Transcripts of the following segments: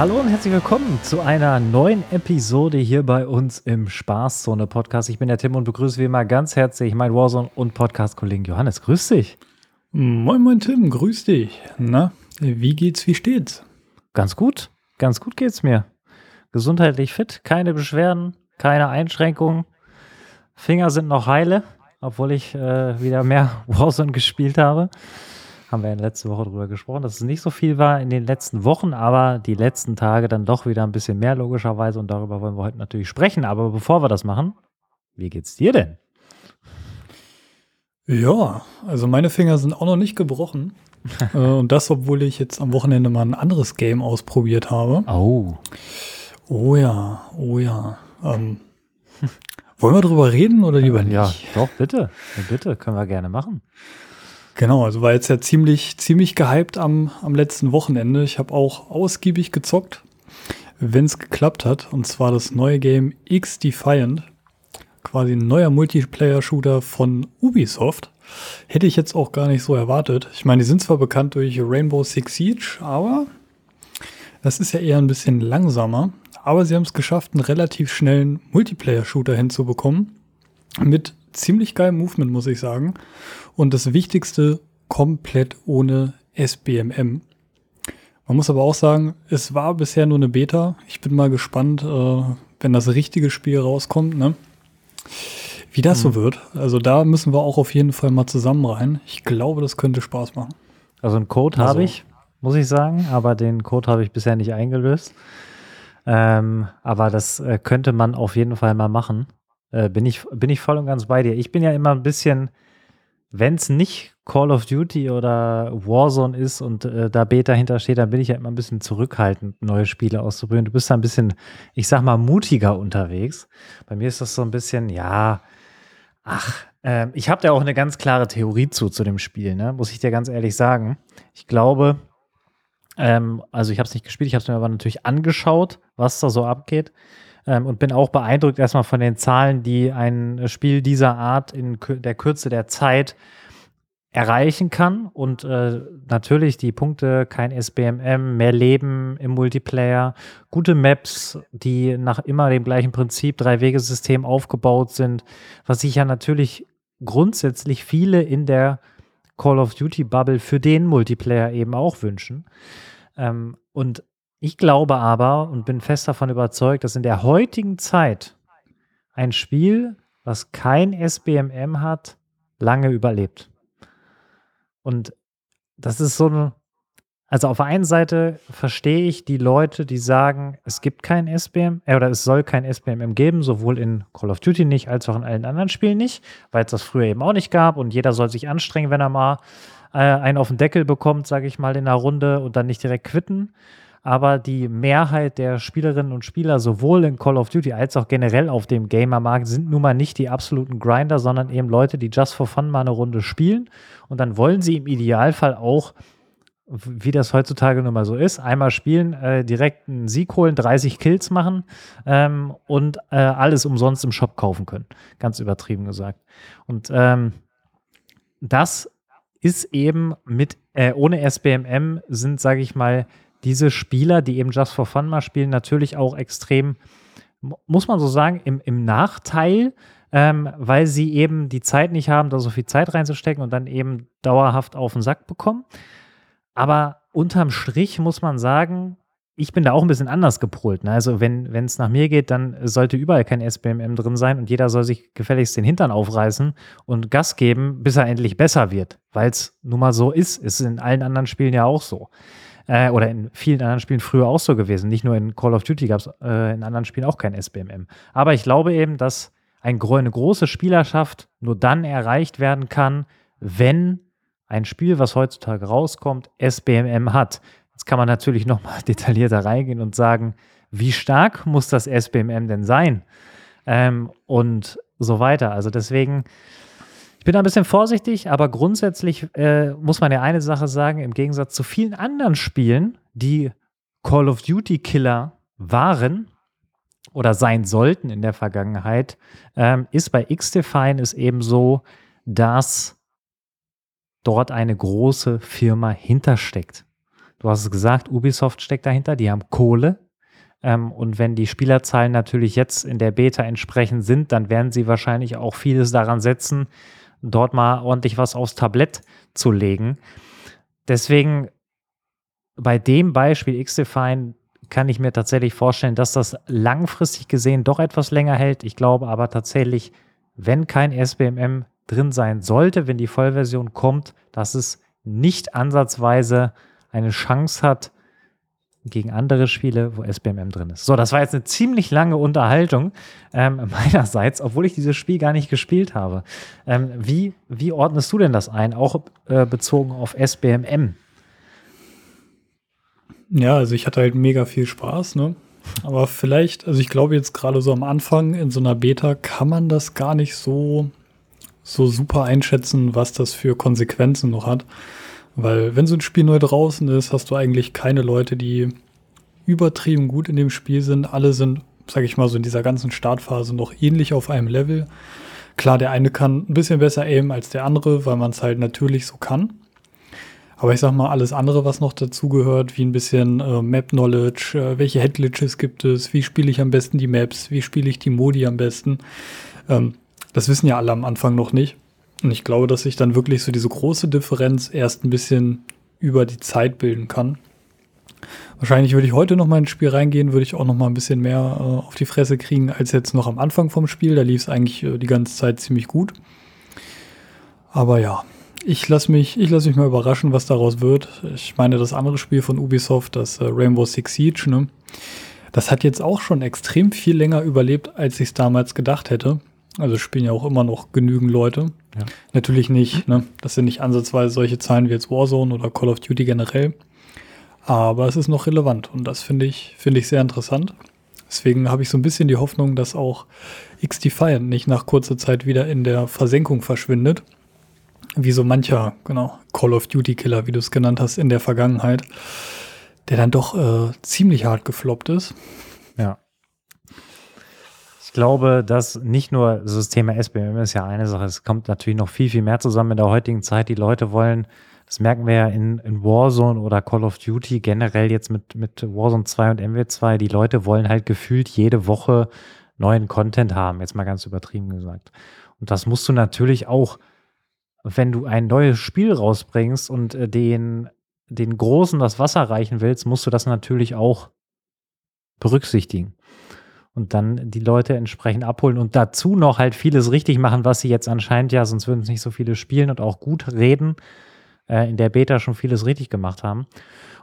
Hallo und herzlich willkommen zu einer neuen Episode hier bei uns im Spaßzone Podcast. Ich bin der Tim und begrüße wie immer ganz herzlich meinen Warzone und Podcast-Kollegen Johannes. Grüß dich. Moin, moin, Tim. Grüß dich. Na, wie geht's, wie steht's? Ganz gut. Ganz gut geht's mir. Gesundheitlich fit, keine Beschwerden, keine Einschränkungen. Finger sind noch heile, obwohl ich äh, wieder mehr Warzone gespielt habe haben wir in letzte Woche drüber gesprochen, dass es nicht so viel war in den letzten Wochen, aber die letzten Tage dann doch wieder ein bisschen mehr logischerweise und darüber wollen wir heute natürlich sprechen. Aber bevor wir das machen, wie geht's dir denn? Ja, also meine Finger sind auch noch nicht gebrochen. äh, und das, obwohl ich jetzt am Wochenende mal ein anderes Game ausprobiert habe. Oh. Oh ja, oh ja. Ähm, wollen wir drüber reden oder lieber nicht? Ja, doch, bitte. Bitte, können wir gerne machen. Genau, also war jetzt ja ziemlich, ziemlich gehypt am, am letzten Wochenende. Ich habe auch ausgiebig gezockt, wenn es geklappt hat. Und zwar das neue Game X Defiant. Quasi ein neuer Multiplayer-Shooter von Ubisoft. Hätte ich jetzt auch gar nicht so erwartet. Ich meine, die sind zwar bekannt durch Rainbow Six Siege, aber das ist ja eher ein bisschen langsamer. Aber sie haben es geschafft, einen relativ schnellen Multiplayer-Shooter hinzubekommen. Mit ziemlich geilem Movement, muss ich sagen. Und das Wichtigste, komplett ohne SBMM. Man muss aber auch sagen, es war bisher nur eine Beta. Ich bin mal gespannt, äh, wenn das richtige Spiel rauskommt, ne? wie das mhm. so wird. Also da müssen wir auch auf jeden Fall mal zusammen rein. Ich glaube, das könnte Spaß machen. Also einen Code also. habe ich, muss ich sagen, aber den Code habe ich bisher nicht eingelöst. Ähm, aber das äh, könnte man auf jeden Fall mal machen. Äh, bin, ich, bin ich voll und ganz bei dir. Ich bin ja immer ein bisschen, wenn es nicht Call of Duty oder Warzone ist und äh, da Beta hintersteht, dann bin ich ja immer ein bisschen zurückhaltend, neue Spiele auszuprobieren. Du bist da ein bisschen, ich sag mal, mutiger unterwegs. Bei mir ist das so ein bisschen, ja, ach, äh, ich habe da auch eine ganz klare Theorie zu, zu dem Spiel, ne? muss ich dir ganz ehrlich sagen. Ich glaube, ähm, also ich habe es nicht gespielt, ich habe es mir aber natürlich angeschaut, was da so abgeht. Ähm, und bin auch beeindruckt erstmal von den Zahlen, die ein Spiel dieser Art in der Kürze der Zeit erreichen kann. Und äh, natürlich die Punkte, kein SBMM, mehr Leben im Multiplayer, gute Maps, die nach immer dem gleichen Prinzip, Drei-Wege-System aufgebaut sind, was sich ja natürlich grundsätzlich viele in der Call of Duty Bubble für den Multiplayer eben auch wünschen. Ähm, und ich glaube aber und bin fest davon überzeugt, dass in der heutigen Zeit ein Spiel, was kein SBMM hat, lange überlebt. Und das ist so ein, also auf der einen Seite verstehe ich die Leute, die sagen, es gibt kein SBM, äh, oder es soll kein SBMM geben, sowohl in Call of Duty nicht, als auch in allen anderen Spielen nicht, weil es das früher eben auch nicht gab und jeder soll sich anstrengen, wenn er mal äh, einen auf den Deckel bekommt, sage ich mal, in einer Runde und dann nicht direkt quitten aber die Mehrheit der Spielerinnen und Spieler sowohl in Call of Duty als auch generell auf dem Gamermarkt sind nun mal nicht die absoluten Grinder, sondern eben Leute, die just for fun mal eine Runde spielen und dann wollen sie im Idealfall auch wie das heutzutage nun mal so ist, einmal spielen, äh, direkt einen Sieg holen, 30 Kills machen ähm, und äh, alles umsonst im Shop kaufen können. Ganz übertrieben gesagt. Und ähm, das ist eben mit, äh, ohne SBMM sind, sage ich mal, diese Spieler, die eben Just for Fun mal spielen, natürlich auch extrem, muss man so sagen, im, im Nachteil, ähm, weil sie eben die Zeit nicht haben, da so viel Zeit reinzustecken und dann eben dauerhaft auf den Sack bekommen. Aber unterm Strich muss man sagen, ich bin da auch ein bisschen anders gepolt. Ne? Also wenn es nach mir geht, dann sollte überall kein SBMM drin sein und jeder soll sich gefälligst den Hintern aufreißen und Gas geben, bis er endlich besser wird. Weil es nun mal so ist. Ist in allen anderen Spielen ja auch so. Äh, oder in vielen anderen Spielen früher auch so gewesen. Nicht nur in Call of Duty gab es äh, in anderen Spielen auch kein SBMM. Aber ich glaube eben, dass ein, eine große Spielerschaft nur dann erreicht werden kann, wenn ein Spiel, was heutzutage rauskommt, SBMM hat. Jetzt kann man natürlich noch mal detaillierter reingehen und sagen, wie stark muss das SBMM denn sein? Ähm, und so weiter. Also deswegen ich bin da ein bisschen vorsichtig, aber grundsätzlich äh, muss man ja eine Sache sagen, im Gegensatz zu vielen anderen Spielen, die Call of Duty Killer waren oder sein sollten in der Vergangenheit, ähm, ist bei X-Define es eben so, dass dort eine große Firma hintersteckt. Du hast es gesagt, Ubisoft steckt dahinter, die haben Kohle. Ähm, und wenn die Spielerzahlen natürlich jetzt in der Beta entsprechend sind, dann werden sie wahrscheinlich auch vieles daran setzen, dort mal ordentlich was aufs Tablett zu legen. Deswegen bei dem Beispiel X-Define kann ich mir tatsächlich vorstellen, dass das langfristig gesehen doch etwas länger hält. Ich glaube aber tatsächlich, wenn kein SBMM drin sein sollte, wenn die Vollversion kommt, dass es nicht ansatzweise eine Chance hat gegen andere Spiele, wo SBMM drin ist. So, das war jetzt eine ziemlich lange Unterhaltung ähm, meinerseits, obwohl ich dieses Spiel gar nicht gespielt habe. Ähm, wie, wie ordnest du denn das ein, auch äh, bezogen auf SBMM? Ja, also ich hatte halt mega viel Spaß, ne? Aber vielleicht, also ich glaube jetzt gerade so am Anfang in so einer Beta kann man das gar nicht so, so super einschätzen, was das für Konsequenzen noch hat. Weil wenn so ein Spiel neu draußen ist, hast du eigentlich keine Leute, die übertrieben gut in dem Spiel sind. Alle sind, sag ich mal, so in dieser ganzen Startphase noch ähnlich auf einem Level. Klar, der eine kann ein bisschen besser aimen als der andere, weil man es halt natürlich so kann. Aber ich sag mal, alles andere, was noch dazugehört, wie ein bisschen äh, Map-Knowledge, äh, welche Headglitches gibt es, wie spiele ich am besten die Maps, wie spiele ich die Modi am besten, ähm, das wissen ja alle am Anfang noch nicht. Und ich glaube, dass sich dann wirklich so diese große Differenz erst ein bisschen über die Zeit bilden kann. Wahrscheinlich würde ich heute noch mal ins Spiel reingehen, würde ich auch noch mal ein bisschen mehr äh, auf die Fresse kriegen als jetzt noch am Anfang vom Spiel. Da lief es eigentlich äh, die ganze Zeit ziemlich gut. Aber ja, ich lasse mich, lass mich mal überraschen, was daraus wird. Ich meine, das andere Spiel von Ubisoft, das äh, Rainbow Six Siege, ne, das hat jetzt auch schon extrem viel länger überlebt, als ich es damals gedacht hätte. Also spielen ja auch immer noch genügend Leute. Ja. Natürlich nicht, ne? Das sind nicht ansatzweise solche Zahlen wie jetzt Warzone oder Call of Duty generell. Aber es ist noch relevant und das finde ich, finde ich sehr interessant. Deswegen habe ich so ein bisschen die Hoffnung, dass auch X-Defiant nicht nach kurzer Zeit wieder in der Versenkung verschwindet wie so mancher, genau, Call of Duty Killer, wie du es genannt hast, in der Vergangenheit, der dann doch äh, ziemlich hart gefloppt ist. Ich glaube, dass nicht nur das Thema SBM ist ja eine Sache, es kommt natürlich noch viel, viel mehr zusammen in der heutigen Zeit. Die Leute wollen, das merken wir ja in, in Warzone oder Call of Duty, generell jetzt mit, mit Warzone 2 und MW2, die Leute wollen halt gefühlt jede Woche neuen Content haben, jetzt mal ganz übertrieben gesagt. Und das musst du natürlich auch wenn du ein neues Spiel rausbringst und äh, den, den Großen das Wasser reichen willst, musst du das natürlich auch berücksichtigen. Und dann die Leute entsprechend abholen und dazu noch halt vieles richtig machen, was sie jetzt anscheinend ja, sonst würden es nicht so viele spielen und auch gut reden, äh, in der Beta schon vieles richtig gemacht haben.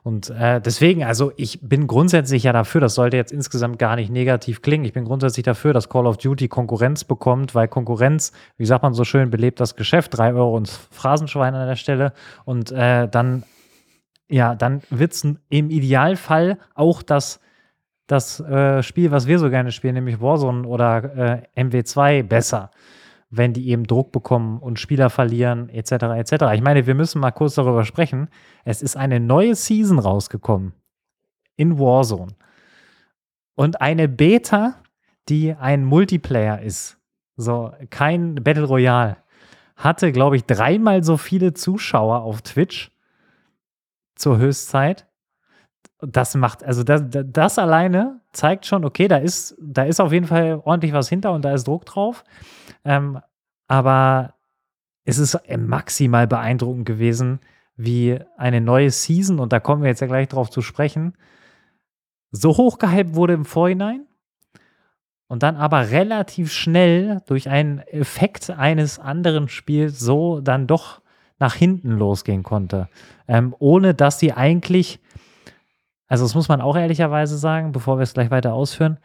Und äh, deswegen, also ich bin grundsätzlich ja dafür, das sollte jetzt insgesamt gar nicht negativ klingen. Ich bin grundsätzlich dafür, dass Call of Duty Konkurrenz bekommt, weil Konkurrenz, wie sagt man so schön, belebt das Geschäft. Drei Euro ins Phrasenschwein an der Stelle. Und äh, dann, ja, dann wird es im Idealfall auch das das äh, Spiel, was wir so gerne spielen, nämlich Warzone oder äh, MW2, besser wenn die eben Druck bekommen und Spieler verlieren, etc. etc. Ich meine, wir müssen mal kurz darüber sprechen. Es ist eine neue Season rausgekommen in Warzone. Und eine Beta, die ein Multiplayer ist. So, kein Battle Royale. Hatte, glaube ich, dreimal so viele Zuschauer auf Twitch zur Höchstzeit. Das macht, also das, das alleine zeigt schon, okay, da ist, da ist auf jeden Fall ordentlich was hinter und da ist Druck drauf. Ähm, aber es ist maximal beeindruckend gewesen, wie eine neue Season, und da kommen wir jetzt ja gleich drauf zu sprechen, so hochgehypt wurde im Vorhinein und dann aber relativ schnell durch einen Effekt eines anderen Spiels so dann doch nach hinten losgehen konnte. Ähm, ohne dass sie eigentlich, also das muss man auch ehrlicherweise sagen, bevor wir es gleich weiter ausführen,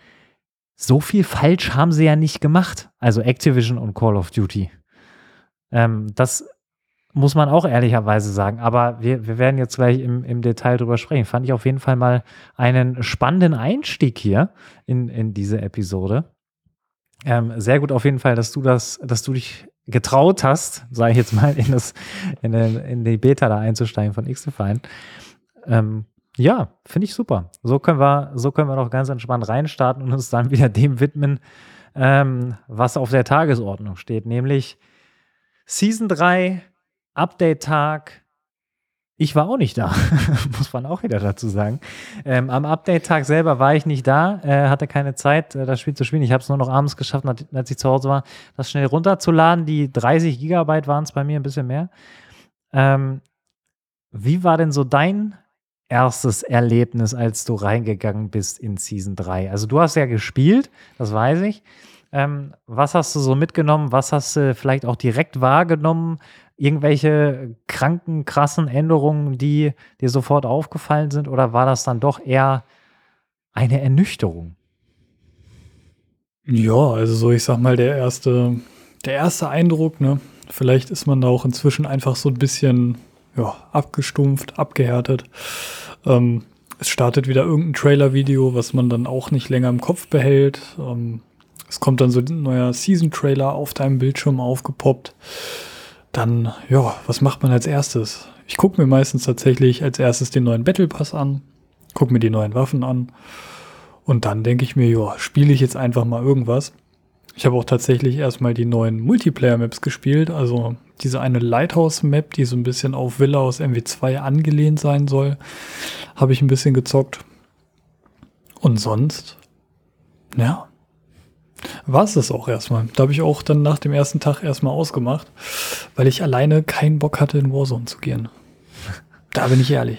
so viel falsch haben sie ja nicht gemacht. Also Activision und Call of Duty. Ähm, das muss man auch ehrlicherweise sagen. Aber wir, wir werden jetzt gleich im, im Detail drüber sprechen. Fand ich auf jeden Fall mal einen spannenden Einstieg hier in, in diese Episode. Ähm, sehr gut auf jeden Fall, dass du das, dass du dich getraut hast, sage ich jetzt mal, in, das, in, den, in die Beta da einzusteigen von X-Define. Ähm, ja, finde ich super. So können wir, so können wir doch ganz entspannt reinstarten und uns dann wieder dem widmen, ähm, was auf der Tagesordnung steht, nämlich Season 3, Update-Tag, Ich war auch nicht da, muss man auch wieder dazu sagen. Ähm, am Update-Tag selber war ich nicht da, äh, hatte keine Zeit, äh, das Spiel zu spielen. Ich habe es nur noch abends geschafft, als ich zu Hause war, das schnell runterzuladen. Die 30 Gigabyte waren es bei mir, ein bisschen mehr. Ähm, wie war denn so dein erstes Erlebnis, als du reingegangen bist in Season 3? Also du hast ja gespielt, das weiß ich. Ähm, was hast du so mitgenommen? Was hast du vielleicht auch direkt wahrgenommen? Irgendwelche kranken, krassen Änderungen, die dir sofort aufgefallen sind? Oder war das dann doch eher eine Ernüchterung? Ja, also so, ich sag mal, der erste, der erste Eindruck, ne? Vielleicht ist man da auch inzwischen einfach so ein bisschen ja, abgestumpft, abgehärtet. Ähm, es startet wieder irgendein Trailer-Video, was man dann auch nicht länger im Kopf behält. Ähm, es kommt dann so ein neuer Season-Trailer auf deinem Bildschirm aufgepoppt. Dann, ja, was macht man als erstes? Ich gucke mir meistens tatsächlich als erstes den neuen Battle Pass an, gucke mir die neuen Waffen an und dann denke ich mir, ja, spiele ich jetzt einfach mal irgendwas. Ich habe auch tatsächlich erstmal die neuen Multiplayer-Maps gespielt, also diese eine Lighthouse-Map, die so ein bisschen auf Villa aus MW2 angelehnt sein soll, habe ich ein bisschen gezockt. Und sonst, ja, war es das auch erstmal. Da habe ich auch dann nach dem ersten Tag erstmal ausgemacht, weil ich alleine keinen Bock hatte, in Warzone zu gehen. Da bin ich ehrlich.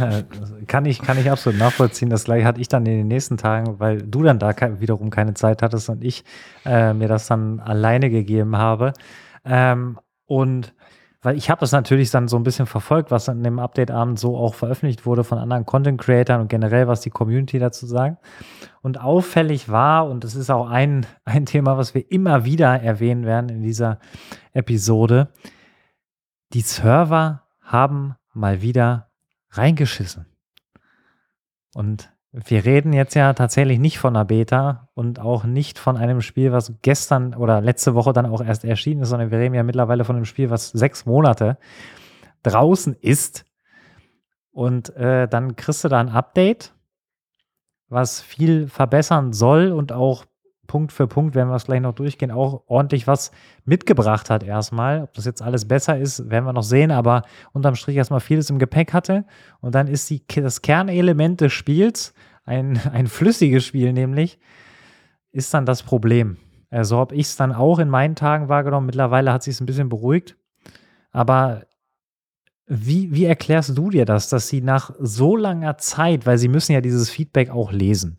kann ich, kann ich absolut nachvollziehen. Das gleiche hatte ich dann in den nächsten Tagen, weil du dann da wiederum keine Zeit hattest und ich äh, mir das dann alleine gegeben habe. Ähm, und weil ich habe das natürlich dann so ein bisschen verfolgt, was an dem Update-Abend so auch veröffentlicht wurde von anderen Content-Creatern und generell, was die Community dazu sagt. Und auffällig war, und das ist auch ein, ein Thema, was wir immer wieder erwähnen werden in dieser Episode, die Server haben mal wieder reingeschissen. Und wir reden jetzt ja tatsächlich nicht von einer Beta und auch nicht von einem Spiel, was gestern oder letzte Woche dann auch erst erschienen ist, sondern wir reden ja mittlerweile von einem Spiel, was sechs Monate draußen ist. Und äh, dann kriegst du da ein Update, was viel verbessern soll und auch Punkt für Punkt, wenn wir es gleich noch durchgehen, auch ordentlich was mitgebracht hat erstmal. Ob das jetzt alles besser ist, werden wir noch sehen, aber unterm Strich erstmal vieles im Gepäck hatte. Und dann ist die, das Kernelement des Spiels, ein, ein flüssiges Spiel nämlich, ist dann das Problem. So also habe ich es dann auch in meinen Tagen wahrgenommen. Mittlerweile hat sich es ein bisschen beruhigt. Aber wie, wie erklärst du dir das, dass sie nach so langer Zeit, weil sie müssen ja dieses Feedback auch lesen,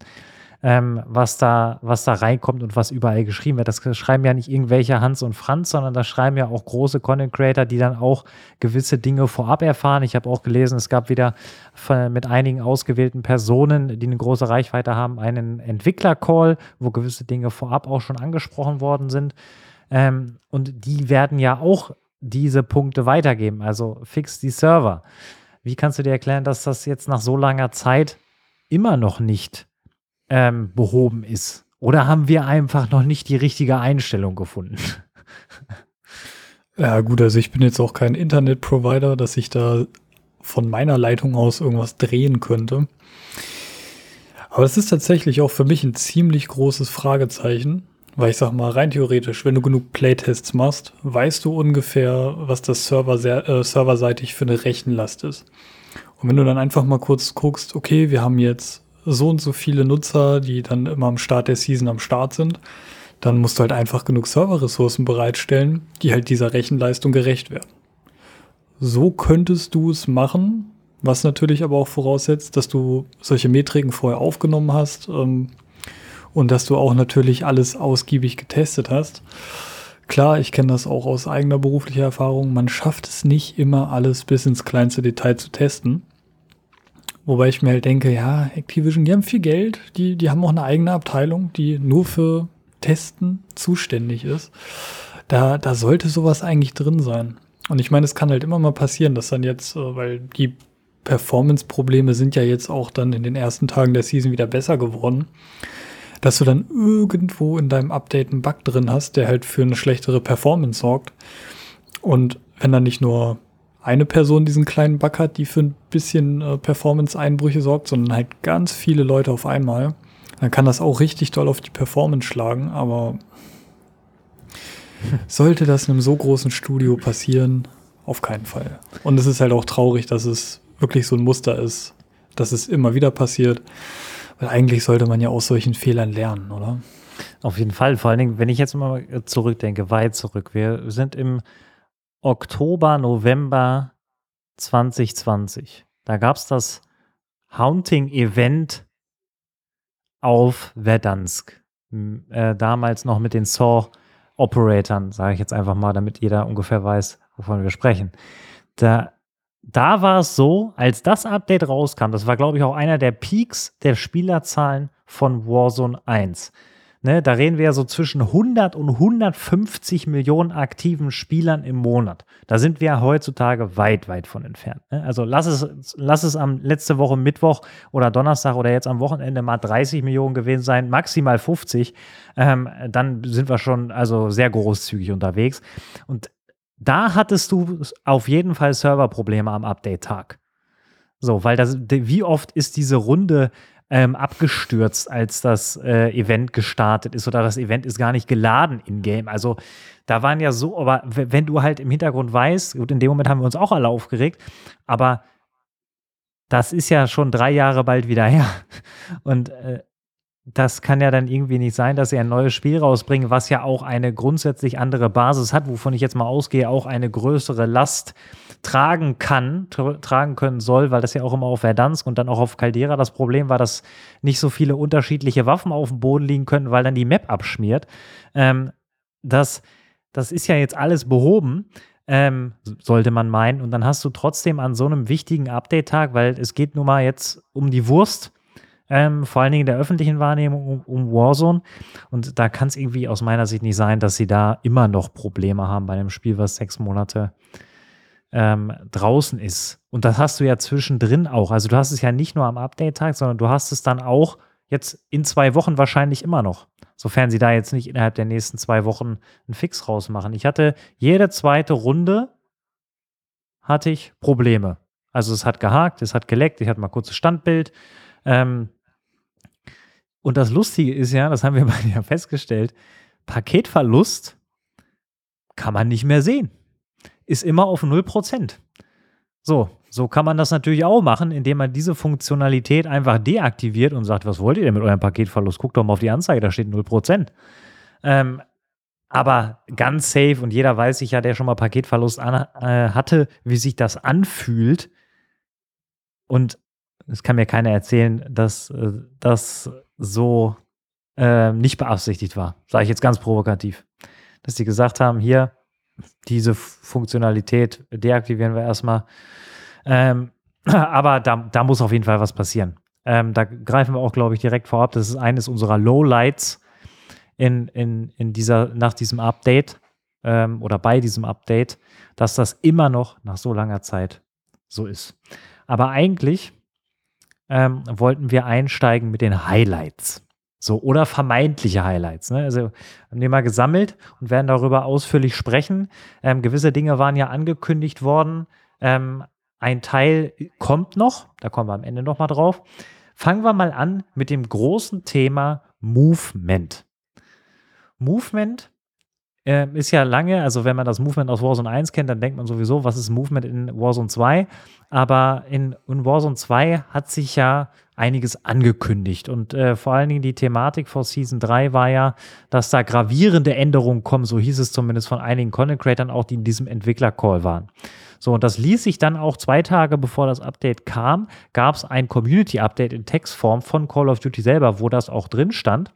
ähm, was, da, was da reinkommt und was überall geschrieben wird. Das schreiben ja nicht irgendwelche Hans und Franz, sondern das schreiben ja auch große Content Creator, die dann auch gewisse Dinge vorab erfahren. Ich habe auch gelesen, es gab wieder von, mit einigen ausgewählten Personen, die eine große Reichweite haben, einen Entwickler-Call, wo gewisse Dinge vorab auch schon angesprochen worden sind. Ähm, und die werden ja auch diese Punkte weitergeben. Also fix die Server. Wie kannst du dir erklären, dass das jetzt nach so langer Zeit immer noch nicht ähm, behoben ist? Oder haben wir einfach noch nicht die richtige Einstellung gefunden? Ja, gut, also ich bin jetzt auch kein Internetprovider, dass ich da von meiner Leitung aus irgendwas drehen könnte. Aber es ist tatsächlich auch für mich ein ziemlich großes Fragezeichen, weil ich sag mal, rein theoretisch, wenn du genug Playtests machst, weißt du ungefähr, was das Server äh, serverseitig für eine Rechenlast ist. Und wenn du dann einfach mal kurz guckst, okay, wir haben jetzt so und so viele Nutzer, die dann immer am Start der Season am Start sind, dann musst du halt einfach genug Serverressourcen bereitstellen, die halt dieser Rechenleistung gerecht werden. So könntest du es machen, was natürlich aber auch voraussetzt, dass du solche Metriken vorher aufgenommen hast ähm, und dass du auch natürlich alles ausgiebig getestet hast. Klar, ich kenne das auch aus eigener beruflicher Erfahrung. Man schafft es nicht immer alles bis ins kleinste Detail zu testen. Wobei ich mir halt denke, ja, Activision, die haben viel Geld, die, die haben auch eine eigene Abteilung, die nur für Testen zuständig ist. Da, da sollte sowas eigentlich drin sein. Und ich meine, es kann halt immer mal passieren, dass dann jetzt, äh, weil die Performance-Probleme sind ja jetzt auch dann in den ersten Tagen der Season wieder besser geworden, dass du dann irgendwo in deinem Update einen Bug drin hast, der halt für eine schlechtere Performance sorgt. Und wenn dann nicht nur eine Person diesen kleinen Bug hat, die für ein bisschen äh, Performance-Einbrüche sorgt, sondern halt ganz viele Leute auf einmal, dann kann das auch richtig doll auf die Performance schlagen. Aber sollte das in einem so großen Studio passieren, auf keinen Fall. Und es ist halt auch traurig, dass es wirklich so ein Muster ist, dass es immer wieder passiert. Weil eigentlich sollte man ja aus solchen Fehlern lernen, oder? Auf jeden Fall. Vor allen Dingen, wenn ich jetzt mal zurückdenke, weit zurück. Wir sind im Oktober, November 2020. Da gab es das Haunting-Event auf Verdansk. Äh, damals noch mit den Saw-Operatoren, sage ich jetzt einfach mal, damit jeder ungefähr weiß, wovon wir sprechen. Da, da war es so, als das Update rauskam, das war, glaube ich, auch einer der Peaks der Spielerzahlen von Warzone 1. Ne, da reden wir ja so zwischen 100 und 150 Millionen aktiven Spielern im Monat. Da sind wir heutzutage weit, weit von entfernt. Ne? Also lass es, lass es am letzte Woche Mittwoch oder Donnerstag oder jetzt am Wochenende mal 30 Millionen gewesen sein, maximal 50. Ähm, dann sind wir schon also sehr großzügig unterwegs. Und da hattest du auf jeden Fall Serverprobleme am Update-Tag. So, weil das, wie oft ist diese Runde ähm, abgestürzt, als das äh, Event gestartet ist oder das Event ist gar nicht geladen in-game. Also da waren ja so, aber wenn du halt im Hintergrund weißt, gut, in dem Moment haben wir uns auch alle aufgeregt, aber das ist ja schon drei Jahre bald wieder her. Und äh, das kann ja dann irgendwie nicht sein, dass sie ein neues Spiel rausbringen, was ja auch eine grundsätzlich andere Basis hat, wovon ich jetzt mal ausgehe, auch eine größere Last tragen kann, tragen können soll, weil das ja auch immer auf Verdansk und dann auch auf Caldera das Problem war, dass nicht so viele unterschiedliche Waffen auf dem Boden liegen können, weil dann die Map abschmiert. Ähm, das, das ist ja jetzt alles behoben. Ähm, sollte man meinen. Und dann hast du trotzdem an so einem wichtigen Update-Tag, weil es geht nun mal jetzt um die Wurst, ähm, vor allen Dingen in der öffentlichen Wahrnehmung um, um Warzone. Und da kann es irgendwie aus meiner Sicht nicht sein, dass sie da immer noch Probleme haben bei einem Spiel, was sechs Monate ähm, draußen ist. Und das hast du ja zwischendrin auch. Also du hast es ja nicht nur am Update-Tag, sondern du hast es dann auch jetzt in zwei Wochen wahrscheinlich immer noch. Sofern sie da jetzt nicht innerhalb der nächsten zwei Wochen einen Fix rausmachen. Ich hatte jede zweite Runde hatte ich Probleme. Also es hat gehakt, es hat geleckt, ich hatte mal kurzes Standbild. Ähm, und das Lustige ist ja, das haben wir bei dir festgestellt, Paketverlust kann man nicht mehr sehen ist immer auf 0%. So, so kann man das natürlich auch machen, indem man diese Funktionalität einfach deaktiviert und sagt, was wollt ihr denn mit eurem Paketverlust? Guckt doch mal auf die Anzeige, da steht 0%. Ähm, aber ganz safe und jeder weiß sich ja, der schon mal Paketverlust an, äh, hatte, wie sich das anfühlt. Und es kann mir keiner erzählen, dass äh, das so äh, nicht beabsichtigt war. Sage ich jetzt ganz provokativ. Dass sie gesagt haben, hier, diese Funktionalität deaktivieren wir erstmal. Ähm, aber da, da muss auf jeden Fall was passieren. Ähm, da greifen wir auch, glaube ich, direkt vorab. Das ist eines unserer Lowlights in, in, in dieser, nach diesem Update ähm, oder bei diesem Update, dass das immer noch nach so langer Zeit so ist. Aber eigentlich ähm, wollten wir einsteigen mit den Highlights. So, oder vermeintliche Highlights. Ne? Also haben die mal gesammelt und werden darüber ausführlich sprechen. Ähm, gewisse Dinge waren ja angekündigt worden. Ähm, ein Teil kommt noch, da kommen wir am Ende nochmal drauf. Fangen wir mal an mit dem großen Thema Movement. Movement äh, ist ja lange, also wenn man das Movement aus Warzone 1 kennt, dann denkt man sowieso, was ist Movement in Warzone 2? Aber in, in Warzone 2 hat sich ja einiges angekündigt. Und äh, vor allen Dingen die Thematik vor Season 3 war ja, dass da gravierende Änderungen kommen, so hieß es zumindest von einigen Content Creators auch, die in diesem Entwickler-Call waren. So, und das ließ sich dann auch zwei Tage bevor das Update kam, gab es ein Community-Update in Textform von Call of Duty selber, wo das auch drin stand.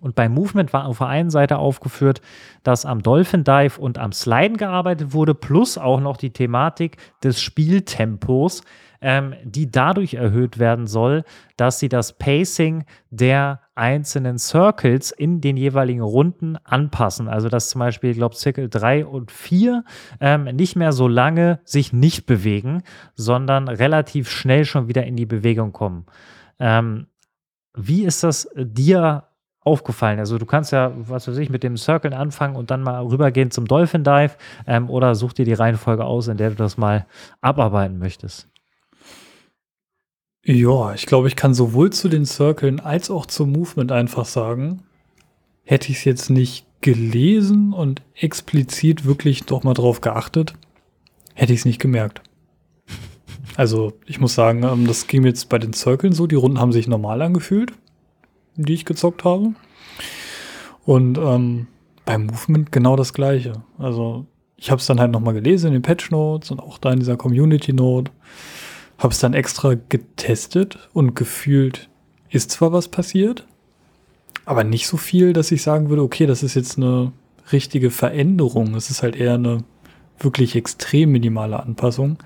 Und beim Movement war auf der einen Seite aufgeführt, dass am Dolphin Dive und am Sliden gearbeitet wurde, plus auch noch die Thematik des Spieltempos, ähm, die dadurch erhöht werden soll, dass sie das Pacing der einzelnen Circles in den jeweiligen Runden anpassen. Also dass zum Beispiel, ich glaube, Circle 3 und 4 ähm, nicht mehr so lange sich nicht bewegen, sondern relativ schnell schon wieder in die Bewegung kommen. Ähm, wie ist das dir aufgefallen? Also du kannst ja, was weiß ich, mit dem Circle anfangen und dann mal rübergehen zum Dolphin Dive ähm, oder such dir die Reihenfolge aus, in der du das mal abarbeiten möchtest. Ja, ich glaube, ich kann sowohl zu den Circlen als auch zum Movement einfach sagen, hätte ich es jetzt nicht gelesen und explizit wirklich doch mal drauf geachtet, hätte ich es nicht gemerkt. Also ich muss sagen, ähm, das ging jetzt bei den Circles so. Die Runden haben sich normal angefühlt, die ich gezockt habe. Und ähm, beim Movement genau das gleiche. Also ich habe es dann halt nochmal gelesen in den Patch Notes und auch da in dieser Community Note. Habe es dann extra getestet und gefühlt ist zwar was passiert, aber nicht so viel, dass ich sagen würde, okay, das ist jetzt eine richtige Veränderung. Es ist halt eher eine wirklich extrem minimale Anpassung.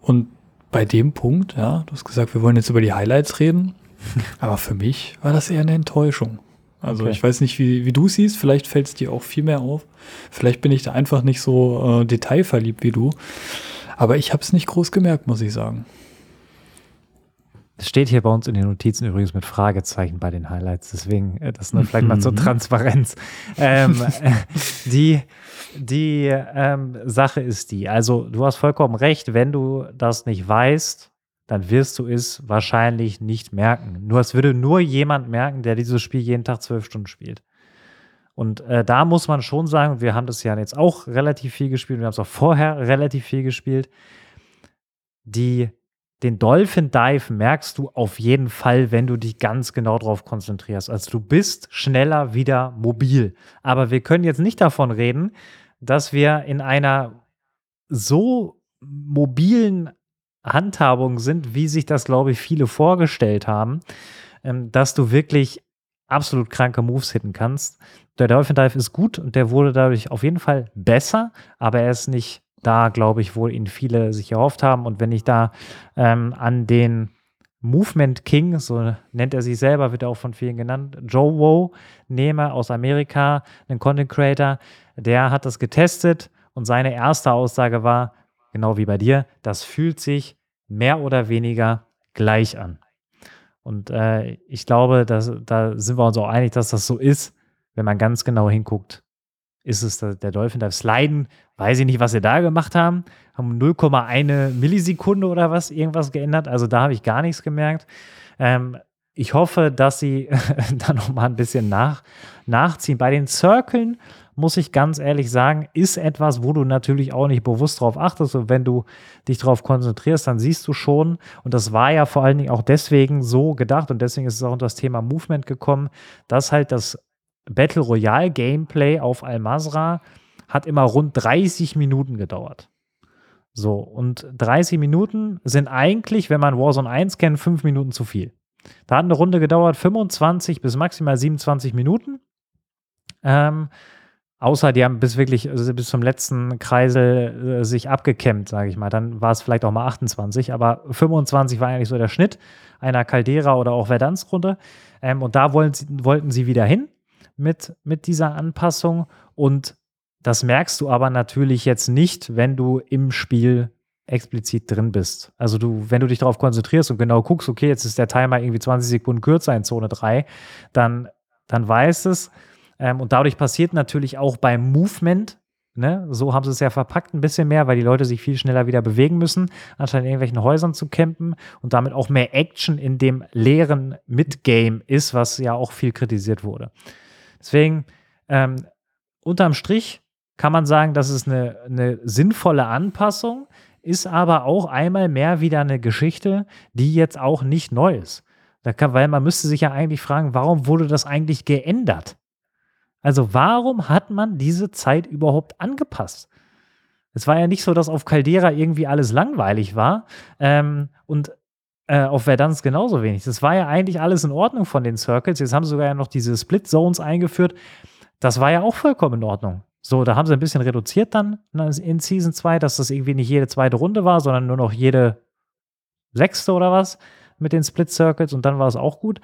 Und bei dem Punkt, ja, du hast gesagt, wir wollen jetzt über die Highlights reden, aber für mich war das eher eine Enttäuschung. Also okay. ich weiß nicht, wie, wie du siehst, vielleicht fällt es dir auch viel mehr auf. Vielleicht bin ich da einfach nicht so äh, detailverliebt wie du. Aber ich habe es nicht groß gemerkt, muss ich sagen. Es steht hier bei uns in den Notizen übrigens mit Fragezeichen bei den Highlights, deswegen äh, das nur vielleicht mal zur mhm. Transparenz. ähm, die die ähm, Sache ist die, also du hast vollkommen recht, wenn du das nicht weißt, dann wirst du es wahrscheinlich nicht merken. Nur es würde nur jemand merken, der dieses Spiel jeden Tag zwölf Stunden spielt. Und äh, da muss man schon sagen, wir haben das ja jetzt auch relativ viel gespielt, wir haben es auch vorher relativ viel gespielt. Die, den Dolphin Dive merkst du auf jeden Fall, wenn du dich ganz genau darauf konzentrierst. Also du bist schneller wieder mobil. Aber wir können jetzt nicht davon reden, dass wir in einer so mobilen Handhabung sind, wie sich das, glaube ich, viele vorgestellt haben, ähm, dass du wirklich absolut kranke Moves hitten kannst. Der Dolphin Dive ist gut und der wurde dadurch auf jeden Fall besser, aber er ist nicht da, glaube ich, wo ihn viele sich erhofft haben. Und wenn ich da ähm, an den Movement King, so nennt er sich selber, wird er auch von vielen genannt, Joe Woe nehme aus Amerika, einen Content Creator, der hat das getestet und seine erste Aussage war, genau wie bei dir, das fühlt sich mehr oder weniger gleich an. Und äh, ich glaube, dass, da sind wir uns auch einig, dass das so ist, wenn man ganz genau hinguckt. Ist es der Dolphin Dive Sliden? Weiß ich nicht, was sie da gemacht haben. Haben 0,1 Millisekunde oder was irgendwas geändert. Also da habe ich gar nichts gemerkt. Ähm, ich hoffe, dass sie da noch mal ein bisschen nach, nachziehen. Bei den Circlen muss ich ganz ehrlich sagen, ist etwas, wo du natürlich auch nicht bewusst drauf achtest. Und wenn du dich darauf konzentrierst, dann siehst du schon, und das war ja vor allen Dingen auch deswegen so gedacht und deswegen ist es auch unter das Thema Movement gekommen, dass halt das Battle Royale Gameplay auf Al-Mazra hat immer rund 30 Minuten gedauert. So, und 30 Minuten sind eigentlich, wenn man Warzone 1 kennt, 5 Minuten zu viel. Da hat eine Runde gedauert 25 bis maximal 27 Minuten. Ähm, Außer die haben bis wirklich also bis zum letzten Kreisel äh, sich abgekämmt, sage ich mal. Dann war es vielleicht auch mal 28, aber 25 war eigentlich so der Schnitt einer Caldera oder auch Verdansk-Runde. Ähm, und da wollen wollten sie wieder hin mit, mit dieser Anpassung. Und das merkst du aber natürlich jetzt nicht, wenn du im Spiel explizit drin bist. Also du, wenn du dich darauf konzentrierst und genau guckst, okay, jetzt ist der Timer irgendwie 20 Sekunden kürzer in Zone 3, dann, dann weißt es, ähm, und dadurch passiert natürlich auch beim Movement, ne, so haben sie es ja verpackt ein bisschen mehr, weil die Leute sich viel schneller wieder bewegen müssen, anstatt in irgendwelchen Häusern zu campen und damit auch mehr Action in dem leeren Midgame ist, was ja auch viel kritisiert wurde. Deswegen, ähm, unterm Strich kann man sagen, das ist eine, eine sinnvolle Anpassung, ist aber auch einmal mehr wieder eine Geschichte, die jetzt auch nicht neu ist. Kann, weil man müsste sich ja eigentlich fragen, warum wurde das eigentlich geändert? Also warum hat man diese Zeit überhaupt angepasst? Es war ja nicht so, dass auf Caldera irgendwie alles langweilig war ähm, und äh, auf Verdansk genauso wenig. Das war ja eigentlich alles in Ordnung von den Circles. Jetzt haben sie sogar ja noch diese Split Zones eingeführt. Das war ja auch vollkommen in Ordnung. So, da haben sie ein bisschen reduziert dann ne, in Season 2, dass das irgendwie nicht jede zweite Runde war, sondern nur noch jede sechste oder was mit den Split Circles und dann war es auch gut.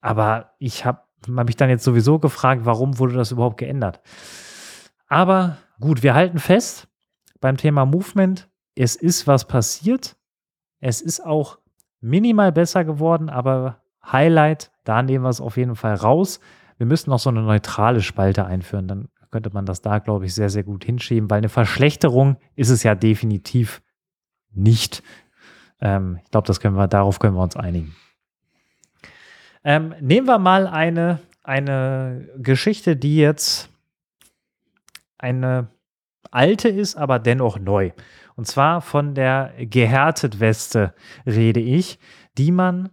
Aber ich habe habe mich dann jetzt sowieso gefragt, warum wurde das überhaupt geändert. Aber gut, wir halten fest beim Thema Movement, es ist was passiert. Es ist auch minimal besser geworden, aber Highlight, da nehmen wir es auf jeden Fall raus. Wir müssen noch so eine neutrale Spalte einführen, dann könnte man das da, glaube ich, sehr, sehr gut hinschieben, weil eine Verschlechterung ist es ja definitiv nicht. Ähm, ich glaube, das können wir, darauf können wir uns einigen. Ähm, nehmen wir mal eine, eine Geschichte, die jetzt eine alte ist, aber dennoch neu. Und zwar von der Gehärtet-Weste rede ich, die man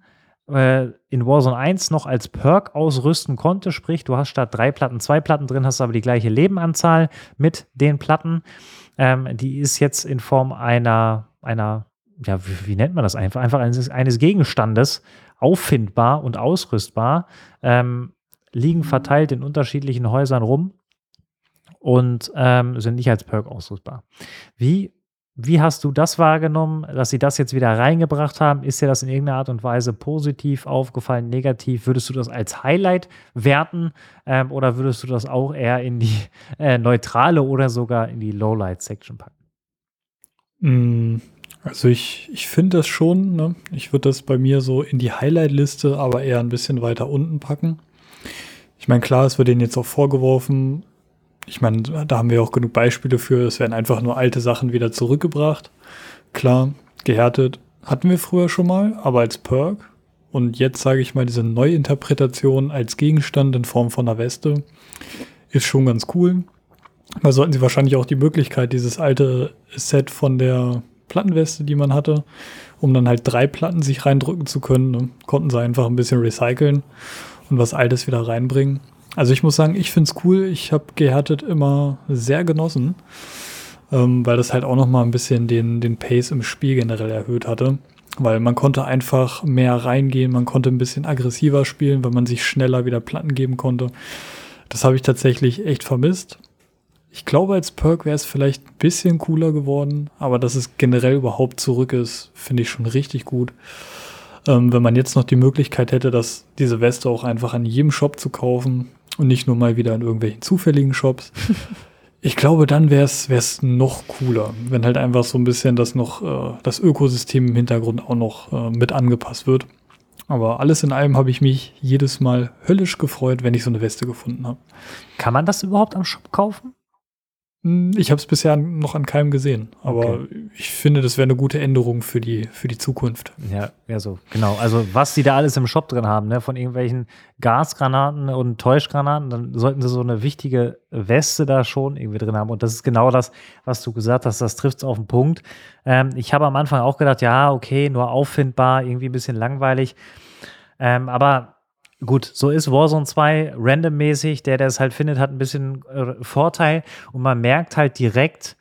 äh, in Warzone 1 noch als Perk ausrüsten konnte. Sprich, du hast statt drei Platten zwei Platten drin, hast aber die gleiche Lebenanzahl mit den Platten. Ähm, die ist jetzt in Form einer, einer ja, wie, wie, nennt man das einfach? Einfach eines, eines Gegenstandes auffindbar und ausrüstbar, ähm, liegen verteilt in unterschiedlichen Häusern rum und ähm, sind nicht als Perk ausrüstbar. Wie, wie hast du das wahrgenommen, dass sie das jetzt wieder reingebracht haben? Ist dir das in irgendeiner Art und Weise positiv aufgefallen, negativ? Würdest du das als Highlight werten ähm, oder würdest du das auch eher in die äh, neutrale oder sogar in die Lowlight-Section packen? Also ich, ich finde das schon, ne? ich würde das bei mir so in die Highlight-Liste, aber eher ein bisschen weiter unten packen. Ich meine, klar, es wird denen jetzt auch vorgeworfen, ich meine, da haben wir auch genug Beispiele für, es werden einfach nur alte Sachen wieder zurückgebracht. Klar, gehärtet hatten wir früher schon mal, aber als Perk. Und jetzt sage ich mal, diese Neuinterpretation als Gegenstand in Form von einer Weste ist schon ganz cool. Da sollten sie wahrscheinlich auch die Möglichkeit, dieses alte Set von der Plattenweste, die man hatte, um dann halt drei Platten sich reindrücken zu können, ne? konnten sie einfach ein bisschen recyceln und was Altes wieder reinbringen. Also ich muss sagen, ich finde es cool. Ich habe gehärtet immer sehr genossen, ähm, weil das halt auch noch mal ein bisschen den, den Pace im Spiel generell erhöht hatte. Weil man konnte einfach mehr reingehen, man konnte ein bisschen aggressiver spielen, weil man sich schneller wieder Platten geben konnte. Das habe ich tatsächlich echt vermisst. Ich glaube, als Perk wäre es vielleicht ein bisschen cooler geworden, aber dass es generell überhaupt zurück ist, finde ich schon richtig gut. Ähm, wenn man jetzt noch die Möglichkeit hätte, dass diese Weste auch einfach an jedem Shop zu kaufen und nicht nur mal wieder in irgendwelchen zufälligen Shops. ich glaube, dann wäre es noch cooler, wenn halt einfach so ein bisschen das noch, äh, das Ökosystem im Hintergrund auch noch äh, mit angepasst wird. Aber alles in allem habe ich mich jedes Mal höllisch gefreut, wenn ich so eine Weste gefunden habe. Kann man das überhaupt am Shop kaufen? Hm, ich habe es bisher noch an keinem gesehen, aber okay. ich finde, das wäre eine gute Änderung für die, für die Zukunft. Ja, ja, so, genau. Also, was sie da alles im Shop drin haben, ne, von irgendwelchen Gasgranaten und Täuschgranaten, dann sollten sie so eine wichtige Weste da schon irgendwie drin haben. Und das ist genau das, was du gesagt hast, das trifft es auf den Punkt. Ähm, ich habe am Anfang auch gedacht, ja, okay, nur auffindbar, irgendwie ein bisschen langweilig. Ähm, aber Gut, so ist Warzone 2 randommäßig. Der, der es halt findet, hat ein bisschen äh, Vorteil. Und man merkt halt direkt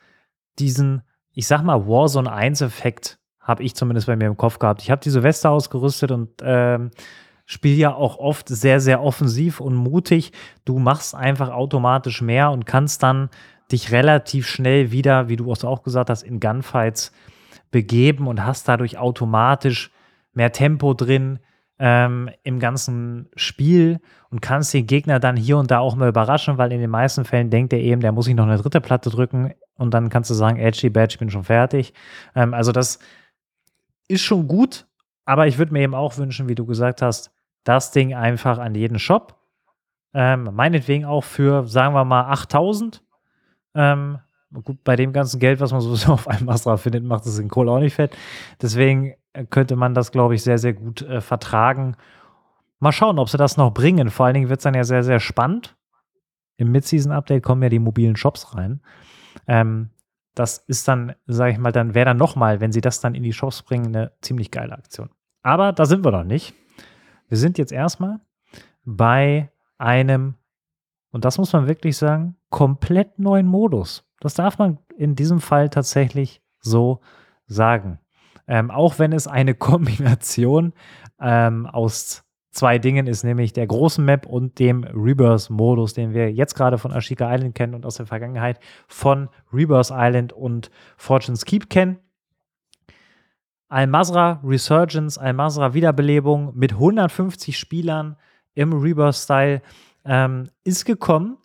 diesen, ich sag mal, Warzone 1-Effekt, habe ich zumindest bei mir im Kopf gehabt. Ich habe diese Weste ausgerüstet und ähm, spiele ja auch oft sehr, sehr offensiv und mutig. Du machst einfach automatisch mehr und kannst dann dich relativ schnell wieder, wie du auch gesagt hast, in Gunfights begeben und hast dadurch automatisch mehr Tempo drin, ähm, im ganzen Spiel und kannst den Gegner dann hier und da auch mal überraschen, weil in den meisten Fällen denkt er eben, der muss sich noch eine dritte Platte drücken und dann kannst du sagen, edgy badge, ich bin schon fertig. Ähm, also das ist schon gut, aber ich würde mir eben auch wünschen, wie du gesagt hast, das Ding einfach an jeden Shop. Ähm, meinetwegen auch für, sagen wir mal, 8000. Ähm, gut, bei dem ganzen Geld, was man sowieso auf einem Astra findet, macht es in Kohle auch nicht fett. Deswegen könnte man das, glaube ich, sehr, sehr gut äh, vertragen. Mal schauen, ob sie das noch bringen. Vor allen Dingen wird es dann ja sehr, sehr spannend. Im Mid-Season-Update kommen ja die mobilen Shops rein. Ähm, das ist dann, sage ich mal, dann wäre dann nochmal, wenn sie das dann in die Shops bringen, eine ziemlich geile Aktion. Aber da sind wir noch nicht. Wir sind jetzt erstmal bei einem, und das muss man wirklich sagen, komplett neuen Modus. Das darf man in diesem Fall tatsächlich so sagen. Ähm, auch wenn es eine Kombination ähm, aus zwei Dingen ist, nämlich der großen Map und dem Rebirth-Modus, den wir jetzt gerade von Ashika Island kennen und aus der Vergangenheit von Rebirth Island und Fortune's Keep kennen. Al-Mazra Resurgence, Al-Mazra Wiederbelebung mit 150 Spielern im Rebirth-Style ähm, ist gekommen.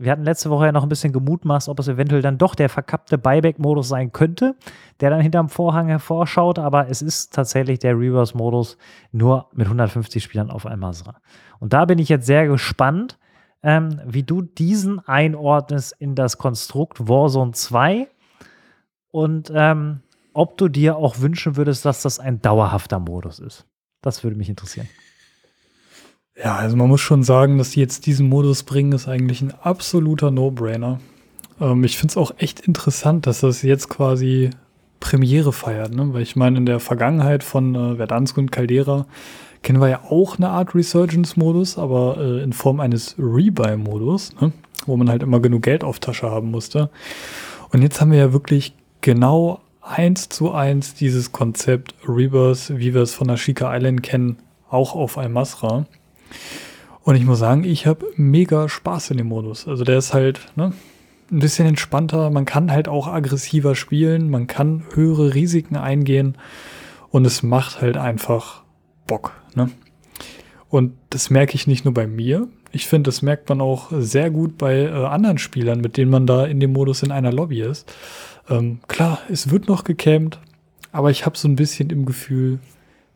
Wir hatten letzte Woche ja noch ein bisschen gemutmaßt, ob es eventuell dann doch der verkappte Buyback-Modus sein könnte, der dann hinterm Vorhang hervorschaut, aber es ist tatsächlich der Reverse-Modus nur mit 150 Spielern auf Almazra. Und da bin ich jetzt sehr gespannt, ähm, wie du diesen einordnest in das Konstrukt Warzone 2 und ähm, ob du dir auch wünschen würdest, dass das ein dauerhafter Modus ist. Das würde mich interessieren. Ja, also man muss schon sagen, dass die jetzt diesen Modus bringen, ist eigentlich ein absoluter No-Brainer. Ähm, ich finde es auch echt interessant, dass das jetzt quasi Premiere feiert, ne? Weil ich meine, in der Vergangenheit von äh, Verdansk und Caldera kennen wir ja auch eine Art Resurgence-Modus, aber äh, in Form eines Rebuy-Modus, ne? wo man halt immer genug Geld auf Tasche haben musste. Und jetzt haben wir ja wirklich genau eins zu eins dieses Konzept Rebirth, wie wir es von Ashika Island kennen, auch auf Al-Masra. Und ich muss sagen, ich habe mega Spaß in dem Modus. Also der ist halt ne, ein bisschen entspannter. Man kann halt auch aggressiver spielen. Man kann höhere Risiken eingehen. Und es macht halt einfach Bock. Ne? Und das merke ich nicht nur bei mir. Ich finde, das merkt man auch sehr gut bei äh, anderen Spielern, mit denen man da in dem Modus in einer Lobby ist. Ähm, klar, es wird noch gecampt, aber ich habe so ein bisschen im Gefühl,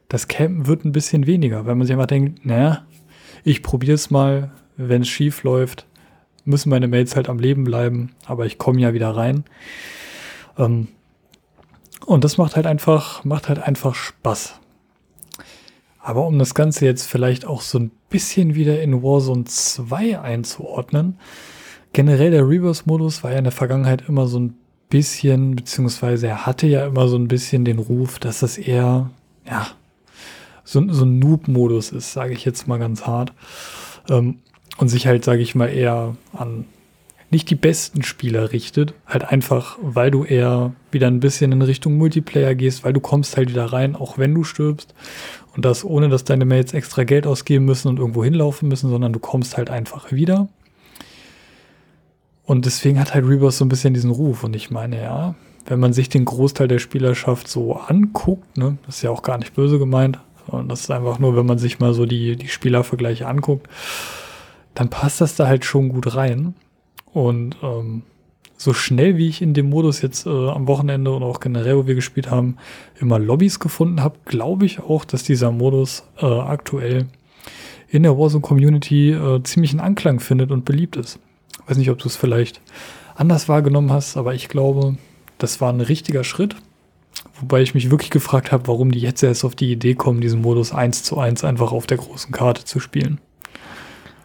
das Campen wird ein bisschen weniger, weil man sich einfach denkt, naja, ich probiere es mal, wenn es schief läuft, müssen meine Mates halt am Leben bleiben, aber ich komme ja wieder rein. Ähm, und das macht halt einfach, macht halt einfach Spaß. Aber um das Ganze jetzt vielleicht auch so ein bisschen wieder in Warzone 2 einzuordnen, generell der Reverse-Modus war ja in der Vergangenheit immer so ein bisschen, beziehungsweise er hatte ja immer so ein bisschen den Ruf, dass das eher, ja, so, so ein Noob-Modus ist, sage ich jetzt mal ganz hart. Ähm, und sich halt, sage ich mal, eher an nicht die besten Spieler richtet. Halt einfach, weil du eher wieder ein bisschen in Richtung Multiplayer gehst, weil du kommst halt wieder rein, auch wenn du stirbst. Und das ohne, dass deine Mates extra Geld ausgeben müssen und irgendwo hinlaufen müssen, sondern du kommst halt einfach wieder. Und deswegen hat halt Rebirth so ein bisschen diesen Ruf. Und ich meine, ja, wenn man sich den Großteil der Spielerschaft so anguckt, ne, das ist ja auch gar nicht böse gemeint, und das ist einfach nur, wenn man sich mal so die, die Spielervergleiche anguckt, dann passt das da halt schon gut rein. Und ähm, so schnell wie ich in dem Modus jetzt äh, am Wochenende und auch generell, wo wir gespielt haben, immer Lobbys gefunden habe, glaube ich auch, dass dieser Modus äh, aktuell in der Warzone Community äh, ziemlich einen Anklang findet und beliebt ist. Weiß nicht, ob du es vielleicht anders wahrgenommen hast, aber ich glaube, das war ein richtiger Schritt. Wobei ich mich wirklich gefragt habe, warum die jetzt erst auf die Idee kommen, diesen Modus 1 zu 1 einfach auf der großen Karte zu spielen.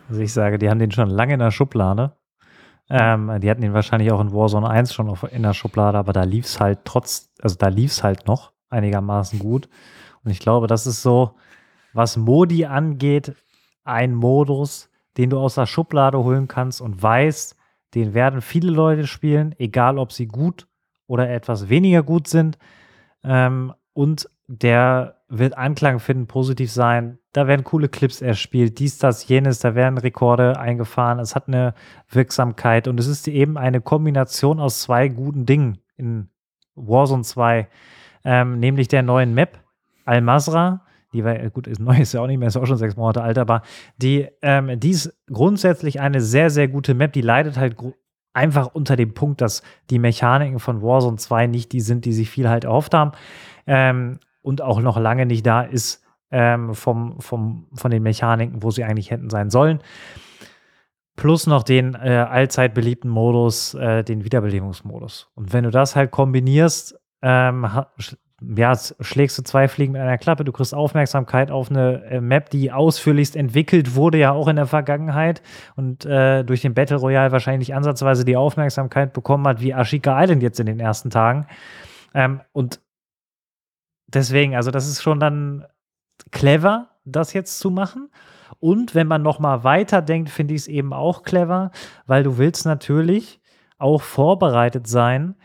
Also ich sage, die haben den schon lange in der Schublade. Ähm, die hatten ihn wahrscheinlich auch in Warzone 1 schon auf, in der Schublade, aber da lief es halt trotz, also da lief es halt noch einigermaßen gut. Und ich glaube, das ist so, was Modi angeht, ein Modus, den du aus der Schublade holen kannst und weißt, den werden viele Leute spielen, egal ob sie gut oder etwas weniger gut sind. Ähm, und der wird Anklang finden, positiv sein. Da werden coole Clips erspielt, dies, das, jenes, da werden Rekorde eingefahren. Es hat eine Wirksamkeit und es ist eben eine Kombination aus zwei guten Dingen in Warzone 2, ähm, nämlich der neuen Map Al-Masra. Die war, gut, ist neu, ist ja auch nicht mehr, ist auch schon sechs Monate alt, aber die, ähm, die ist grundsätzlich eine sehr, sehr gute Map. Die leidet halt einfach unter dem Punkt, dass die Mechaniken von Warzone 2 nicht die sind, die sich viel halt erhofft haben. Ähm, und auch noch lange nicht da ist ähm, vom, vom, von den Mechaniken, wo sie eigentlich hätten sein sollen. Plus noch den äh, allzeit beliebten Modus, äh, den Wiederbelebungsmodus. Und wenn du das halt kombinierst, ähm, ja, schlägst du zwei Fliegen mit einer Klappe, du kriegst Aufmerksamkeit auf eine äh, Map, die ausführlichst entwickelt wurde, ja auch in der Vergangenheit und äh, durch den Battle Royale wahrscheinlich ansatzweise die Aufmerksamkeit bekommen hat, wie Ashika Island jetzt in den ersten Tagen. Ähm, und deswegen, also das ist schon dann clever, das jetzt zu machen. Und wenn man noch mal weiter denkt, finde ich es eben auch clever, weil du willst natürlich auch vorbereitet sein,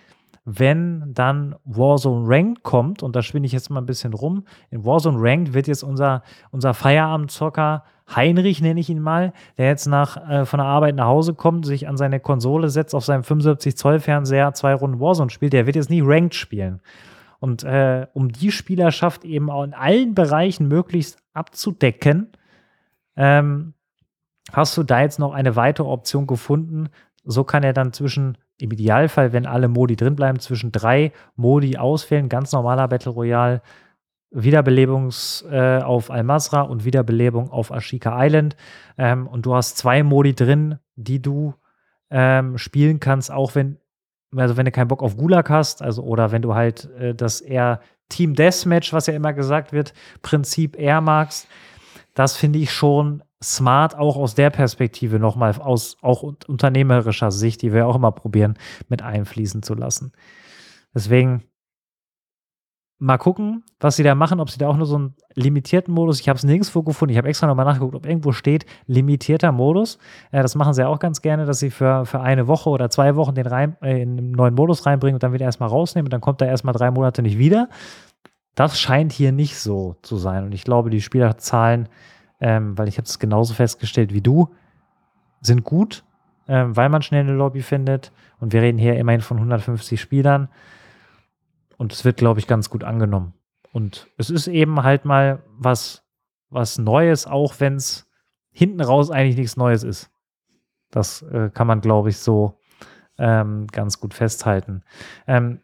wenn dann Warzone Ranked kommt, und da spinne ich jetzt mal ein bisschen rum, in Warzone Ranked wird jetzt unser, unser Feierabendzocker Heinrich, nenne ich ihn mal, der jetzt nach, äh, von der Arbeit nach Hause kommt, sich an seine Konsole setzt, auf seinem 75 Zoll Fernseher zwei Runden Warzone spielt, der wird jetzt nicht Ranked spielen. Und äh, um die Spielerschaft eben auch in allen Bereichen möglichst abzudecken, ähm, hast du da jetzt noch eine weitere Option gefunden. So kann er dann zwischen, im Idealfall, wenn alle Modi drin bleiben, zwischen drei Modi auswählen. Ganz normaler Battle Royale, Wiederbelebungs äh, auf Al-Masra und Wiederbelebung auf Ashika Island. Ähm, und du hast zwei Modi drin, die du ähm, spielen kannst, auch wenn also wenn du keinen Bock auf Gulag hast, also oder wenn du halt äh, das eher Team Deathmatch, was ja immer gesagt wird, Prinzip eher magst, das finde ich schon smart auch aus der Perspektive nochmal aus auch unternehmerischer Sicht, die wir auch immer probieren, mit einfließen zu lassen. Deswegen mal gucken, was sie da machen, ob sie da auch nur so einen limitierten Modus, ich habe es nirgendwo gefunden, ich habe extra nochmal nachgeguckt, ob irgendwo steht, limitierter Modus. Äh, das machen sie auch ganz gerne, dass sie für, für eine Woche oder zwei Wochen den rein, äh, in einen neuen Modus reinbringen und dann wieder erstmal rausnehmen und dann kommt er erstmal drei Monate nicht wieder. Das scheint hier nicht so zu sein und ich glaube, die Spielerzahlen, ähm, weil ich habe es genauso festgestellt wie du, sind gut, ähm, weil man schnell eine Lobby findet und wir reden hier immerhin von 150 Spielern. Und es wird, glaube ich, ganz gut angenommen. Und es ist eben halt mal was, was Neues, auch wenn es hinten raus eigentlich nichts Neues ist. Das äh, kann man, glaube ich, so ähm, ganz gut festhalten. Ähm,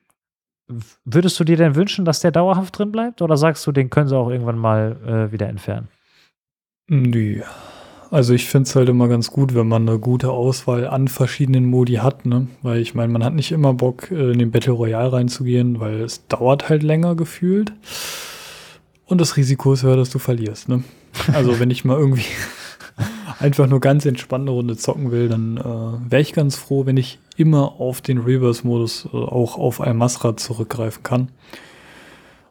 würdest du dir denn wünschen, dass der dauerhaft drin bleibt? Oder sagst du, den können sie auch irgendwann mal äh, wieder entfernen? Nö. Also ich finde es halt immer ganz gut, wenn man eine gute Auswahl an verschiedenen Modi hat, ne? Weil ich meine, man hat nicht immer Bock, äh, in den Battle Royale reinzugehen, weil es dauert halt länger gefühlt. Und das Risiko ist höher, dass du verlierst, ne? Also wenn ich mal irgendwie einfach nur ganz entspannte Runde zocken will, dann äh, wäre ich ganz froh, wenn ich immer auf den Reverse-Modus äh, auch auf Al-Masra zurückgreifen kann.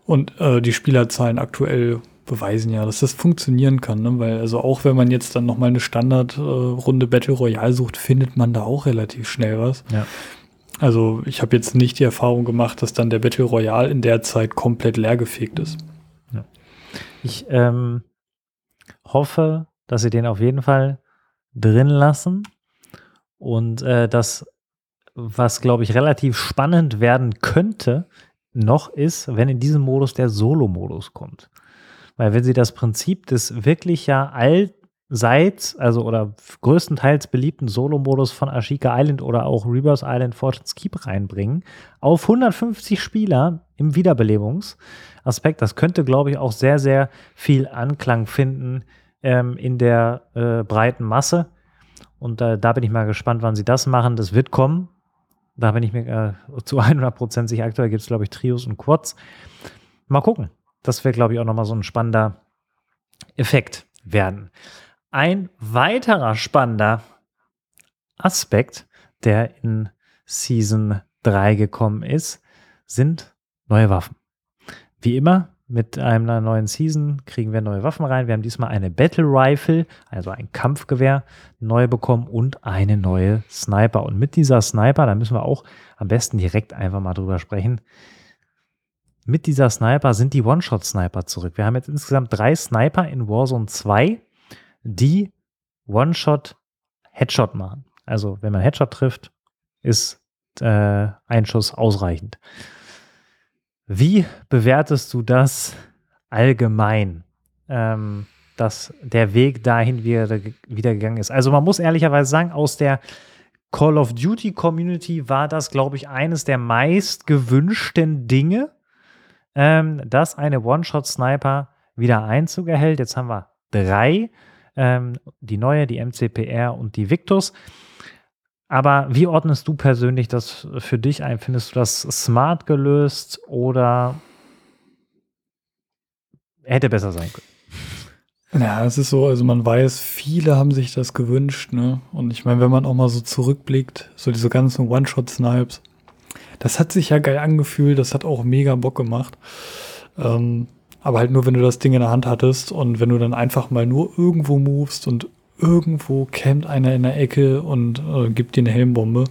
Und äh, die Spielerzahlen aktuell beweisen ja, dass das funktionieren kann, ne? weil also auch wenn man jetzt dann nochmal eine Standardrunde äh, Battle Royale sucht, findet man da auch relativ schnell was. Ja. Also ich habe jetzt nicht die Erfahrung gemacht, dass dann der Battle Royale in der Zeit komplett leergefegt ist. Ja. Ich ähm, hoffe, dass sie den auf jeden Fall drin lassen und äh, das, was glaube ich relativ spannend werden könnte, noch ist, wenn in diesem Modus der Solo-Modus kommt. Weil wenn sie das Prinzip des wirklich ja allseits, also oder größtenteils beliebten Solo-Modus von Ashika Island oder auch Reverse Island Fortune's Keep reinbringen, auf 150 Spieler im Wiederbelebungsaspekt, das könnte, glaube ich, auch sehr, sehr viel Anklang finden ähm, in der äh, breiten Masse. Und äh, da bin ich mal gespannt, wann sie das machen. Das wird kommen. Da bin ich mir äh, zu 100% sicher. Aktuell gibt es, glaube ich, Trios und Quads. Mal gucken. Das wäre, glaube ich, auch nochmal so ein spannender Effekt werden. Ein weiterer spannender Aspekt, der in Season 3 gekommen ist, sind neue Waffen. Wie immer, mit einer neuen Season kriegen wir neue Waffen rein. Wir haben diesmal eine Battle Rifle, also ein Kampfgewehr, neu bekommen und eine neue Sniper. Und mit dieser Sniper, da müssen wir auch am besten direkt einfach mal drüber sprechen, mit dieser Sniper sind die One-Shot-Sniper zurück. Wir haben jetzt insgesamt drei Sniper in Warzone 2, die One-Shot-Headshot machen. Also wenn man Headshot trifft, ist äh, ein Schuss ausreichend. Wie bewertest du das allgemein, ähm, dass der Weg dahin wieder, wieder gegangen ist? Also man muss ehrlicherweise sagen, aus der Call of Duty Community war das, glaube ich, eines der meist gewünschten Dinge, ähm, dass eine One-Shot-Sniper wieder Einzug erhält. Jetzt haben wir drei, ähm, die neue, die MCPR und die Victus. Aber wie ordnest du persönlich das für dich ein? Findest du das smart gelöst oder hätte besser sein können? Ja, es ist so, also man weiß, viele haben sich das gewünscht, ne? Und ich meine, wenn man auch mal so zurückblickt, so diese ganzen One-Shot-Snipes, das hat sich ja geil angefühlt, das hat auch mega Bock gemacht. Ähm, aber halt nur, wenn du das Ding in der Hand hattest und wenn du dann einfach mal nur irgendwo movest und irgendwo campt einer in der Ecke und äh, gibt dir eine Helmbombe,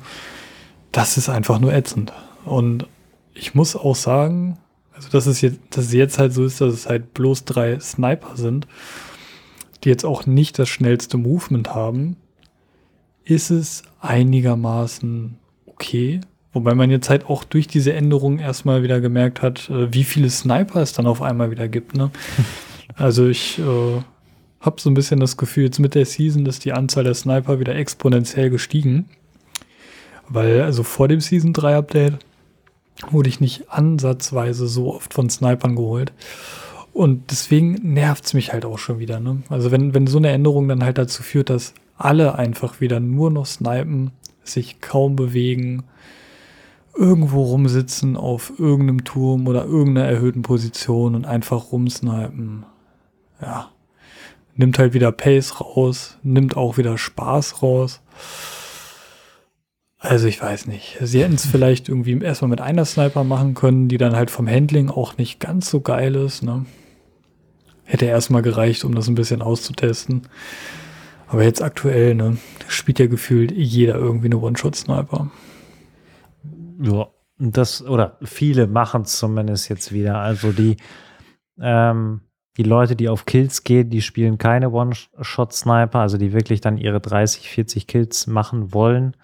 das ist einfach nur ätzend. Und ich muss auch sagen, also dass es jetzt, dass es jetzt halt so ist, dass es halt bloß drei Sniper sind, die jetzt auch nicht das schnellste Movement haben, ist es einigermaßen okay. Wobei man jetzt halt auch durch diese Änderung erstmal wieder gemerkt hat, äh, wie viele Sniper es dann auf einmal wieder gibt. Ne? Also ich äh, habe so ein bisschen das Gefühl, jetzt mit der Season ist die Anzahl der Sniper wieder exponentiell gestiegen. Weil also vor dem Season 3 Update wurde ich nicht ansatzweise so oft von Snipern geholt. Und deswegen nervt es mich halt auch schon wieder. Ne? Also wenn, wenn so eine Änderung dann halt dazu führt, dass alle einfach wieder nur noch snipen, sich kaum bewegen, irgendwo rumsitzen auf irgendeinem Turm oder irgendeiner erhöhten Position und einfach rumsnipen. Ja. nimmt halt wieder Pace raus, nimmt auch wieder Spaß raus. Also ich weiß nicht. Sie hätten es vielleicht irgendwie erstmal mit einer Sniper machen können, die dann halt vom Handling auch nicht ganz so geil ist. Ne? Hätte erstmal gereicht, um das ein bisschen auszutesten. Aber jetzt aktuell, ne, spielt ja gefühlt jeder irgendwie eine One-Shot-Sniper. Ja, das, oder viele machen es zumindest jetzt wieder. Also die, ähm, die Leute, die auf Kills gehen, die spielen keine One-Shot-Sniper, also die wirklich dann ihre 30, 40 Kills machen wollen.